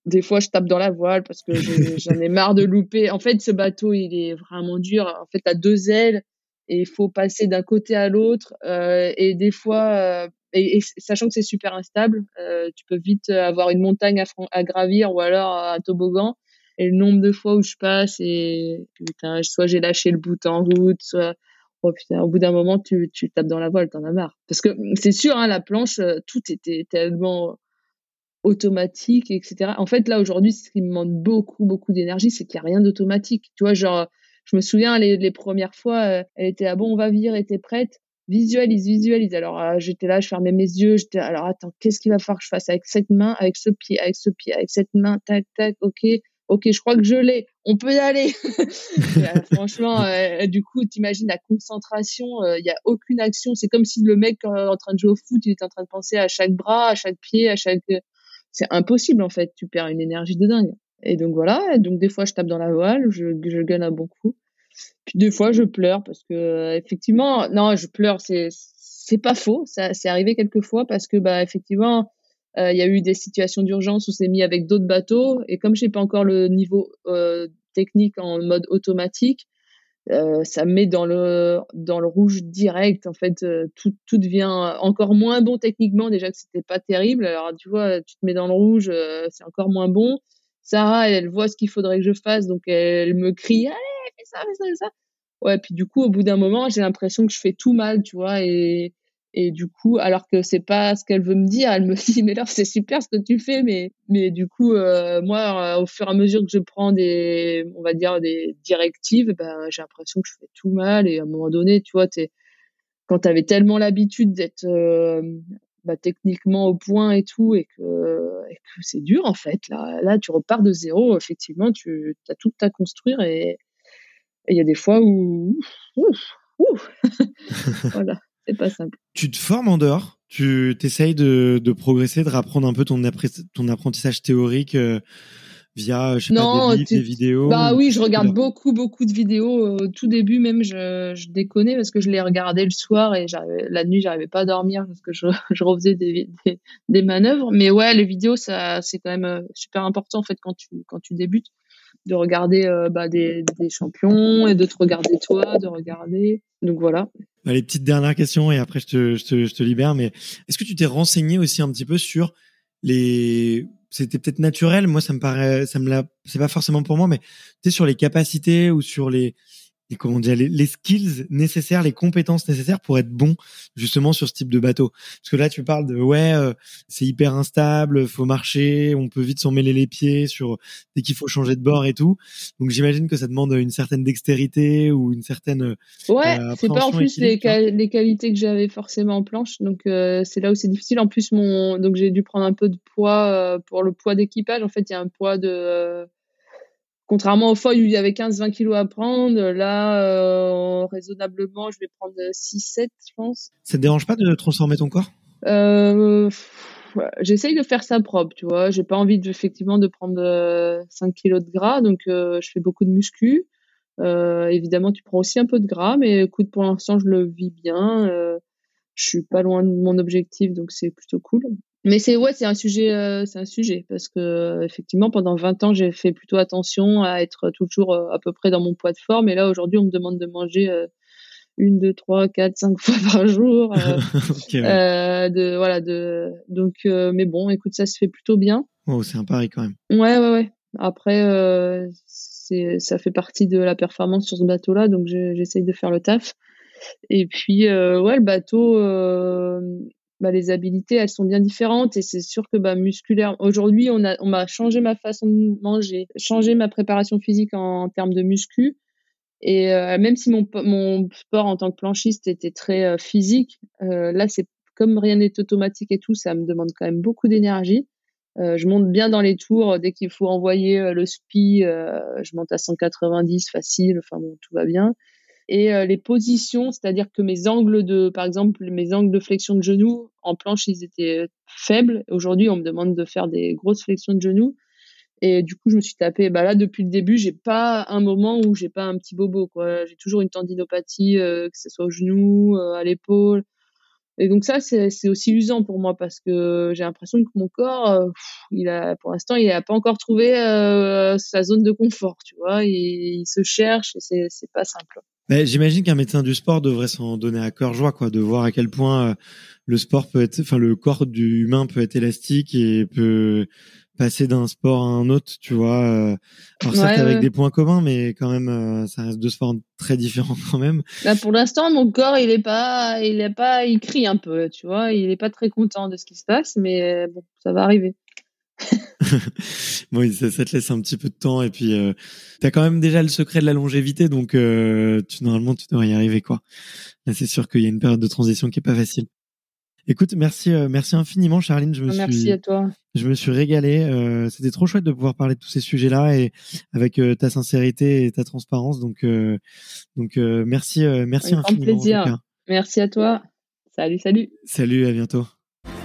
S2: Des fois, je tape dans la voile parce que j'en ai marre de louper. En fait, ce bateau, il est vraiment dur. En fait, à deux ailes il faut passer d'un côté à l'autre. Euh, et des fois, euh, et, sachant que c'est super instable, euh, tu peux vite avoir une montagne à, gravir ou alors un toboggan. Et le nombre de fois où je passe et putain, soit j'ai lâché le bout en route, soit oh au bout d'un moment, tu, tu tapes dans la voile, t'en as marre. Parce que c'est sûr, hein, la planche, tout était tellement automatique, etc. En fait, là, aujourd'hui, ce qui me demande beaucoup, beaucoup d'énergie, c'est qu'il n'y a rien d'automatique. Tu vois, genre, je me souviens, les, les premières fois, euh, elle était ah bon, on va vivre, elle était prête? Visualise, visualise. Alors, euh, j'étais là, je fermais mes yeux, j'étais, alors attends, qu'est-ce qu'il va falloir que je fasse avec cette main, avec ce pied, avec ce pied, avec cette main, tac, tac, ok ok, je crois que je l'ai, on peut y aller. Euh, franchement, euh, du coup, t'imagines la concentration, il n'y a aucune action. C'est comme si le mec en train de jouer au foot, il était en train de penser à chaque bras, à chaque pied, à chaque. C'est impossible en fait. Tu perds une énergie de dingue. Et donc voilà. donc des fois, je tape dans la voile, je, je gagne un bon coup. Puis des fois, je pleure parce que effectivement, non, je pleure. C'est c'est pas faux. Ça, c'est arrivé quelques fois parce que bah effectivement euh, il y a eu des situations d'urgence où c'est mis avec d'autres bateaux. Et comme j'ai pas encore le niveau euh, technique en mode automatique, euh, ça me met dans le dans le rouge direct. En fait, tout tout devient encore moins bon techniquement. Déjà que c'était pas terrible. Alors tu vois, tu te mets dans le rouge, c'est encore moins bon. Sarah, elle, voit ce qu'il faudrait que je fasse, donc elle, me crie allez fais ça, fais ça, fais ça. Ouais, puis du coup, au bout d'un moment, j'ai l'impression que je fais tout mal, tu vois, et et du coup, alors que c'est pas ce qu'elle veut me dire, elle me dit mais là c'est super ce que tu fais, mais mais du coup euh, moi euh, au fur et à mesure que je prends des on va dire des directives, ben j'ai l'impression que je fais tout mal et à un moment donné, tu vois, t'es quand tu avais tellement l'habitude d'être euh, bah, techniquement au point et tout, et que, c'est dur en fait. Là, là, tu repars de zéro. Effectivement, tu as tout à construire et il y a des fois où, ouf, ouf, voilà, c'est pas simple.
S1: Tu te formes en dehors? Tu essayes de, de, progresser, de rapprendre un peu ton, ton apprentissage théorique euh, via, je sais pas, des, livres, des vidéos
S2: Bah oui, je regarde beaucoup, beaucoup de vidéos. Au tout début, même, je, je déconnais parce que je les regardais le soir et la nuit, j'arrivais pas à dormir parce que je, je refaisais des, des, des, manœuvres. Mais ouais, les vidéos, ça, c'est quand même euh, super important, en fait, quand tu, quand tu débutes, de regarder euh, bah, des, des champions et de te regarder toi, de regarder. Donc voilà.
S1: Bah, les petites dernières questions et après, je te, je te, je te libère. Mais est-ce que tu t'es renseigné aussi un petit peu sur les c'était peut-être naturel. Moi, ça me paraît, ça me l'a, c'est pas forcément pour moi, mais tu sais, sur les capacités ou sur les, les comment dire, les, skills nécessaires, les compétences nécessaires pour être bon justement sur ce type de bateau. Parce que là, tu parles de ouais, euh, c'est hyper instable, faut marcher, on peut vite s'en mêler les pieds sur dès qu'il faut changer de bord et tout. Donc j'imagine que ça demande une certaine dextérité ou une certaine euh,
S2: ouais, c'est pas en plus les, les, qualités que j'avais forcément en planche. Donc euh, c'est là où c'est difficile. En plus mon donc j'ai dû prendre un peu de poids pour le poids d'équipage. En fait, il y a un poids de Contrairement aux fois où il y avait 15-20 kilos à prendre, là, euh, raisonnablement, je vais prendre 6-7, je pense.
S1: Ça te dérange pas de transformer ton corps?
S2: Euh, J'essaye de faire ça propre, tu vois. J'ai pas envie de, effectivement de prendre 5 euh, kilos de gras, donc euh, je fais beaucoup de muscu. Euh, évidemment, tu prends aussi un peu de gras, mais écoute, pour l'instant, je le vis bien. Je suis pas loin de mon objectif, donc c'est plutôt cool mais c'est ouais, c'est un sujet, euh, c'est un sujet parce que effectivement pendant 20 ans j'ai fait plutôt attention à être toujours euh, à peu près dans mon poids de forme et là aujourd'hui on me demande de manger euh, une, deux, trois, quatre, cinq fois par jour. de voilà de donc mais bon écoute ça se fait plutôt bien.
S1: Oh, c'est un pari quand même.
S2: Ouais ouais ouais. Après c'est ça fait partie de la performance sur ce bateau là donc j'essaye de faire le taf. Et puis ouais le bateau bah, les habilités, elles sont bien différentes et c'est sûr que bah, musculaire. Aujourd'hui, on a, on m'a changé ma façon de manger, changé ma préparation physique en, termes de muscu. Et euh, même si mon, mon sport en tant que planchiste était très euh, physique, euh, là, c'est comme rien n'est automatique et tout, ça me demande quand même beaucoup d'énergie. je monte bien dans les tours dès qu'il faut envoyer le spi, je monte à 190 facile. Enfin bon, tout va bien et euh, les positions, c'est-à-dire que mes angles de, par exemple, mes angles de flexion de genoux en planche, ils étaient faibles. Aujourd'hui, on me demande de faire des grosses flexions de genoux. Et du coup, je me suis tapé, bah là, depuis le début, j'ai pas un moment où j'ai pas un petit bobo, quoi. J'ai toujours une tendinopathie, euh, que ce soit au genou, euh, à l'épaule. Et donc ça, c'est aussi usant pour moi parce que j'ai l'impression que mon corps, il a, pour l'instant, il n'a pas encore trouvé sa zone de confort, tu vois. Il, il se cherche et c'est pas simple.
S1: J'imagine qu'un médecin du sport devrait s'en donner à cœur joie, quoi, de voir à quel point euh, le sport peut être, enfin, le corps du humain peut être élastique et peut passer d'un sport à un autre, tu vois. Euh. Alors certes avec des points communs, mais quand même, euh, ça reste deux sports très différents quand même.
S2: Là, pour l'instant, mon corps, il est pas, il est pas, il crie un peu, tu vois. Il est pas très content de ce qui se passe, mais bon, ça va arriver.
S1: bon, ça, ça, te laisse un petit peu de temps et puis euh, tu as quand même déjà le secret de la longévité, donc euh, tu, normalement tu devrais y arriver quoi. Là, c'est sûr qu'il y a une période de transition qui est pas facile. Écoute, merci, euh, merci infiniment, Charline. Je me
S2: merci suis, à toi.
S1: Je me suis régalé. Euh, C'était trop chouette de pouvoir parler de tous ces sujets-là et avec euh, ta sincérité et ta transparence. Donc, donc merci, merci
S2: infiniment. plaisir. Merci à toi. Salut, salut.
S1: Salut, à bientôt.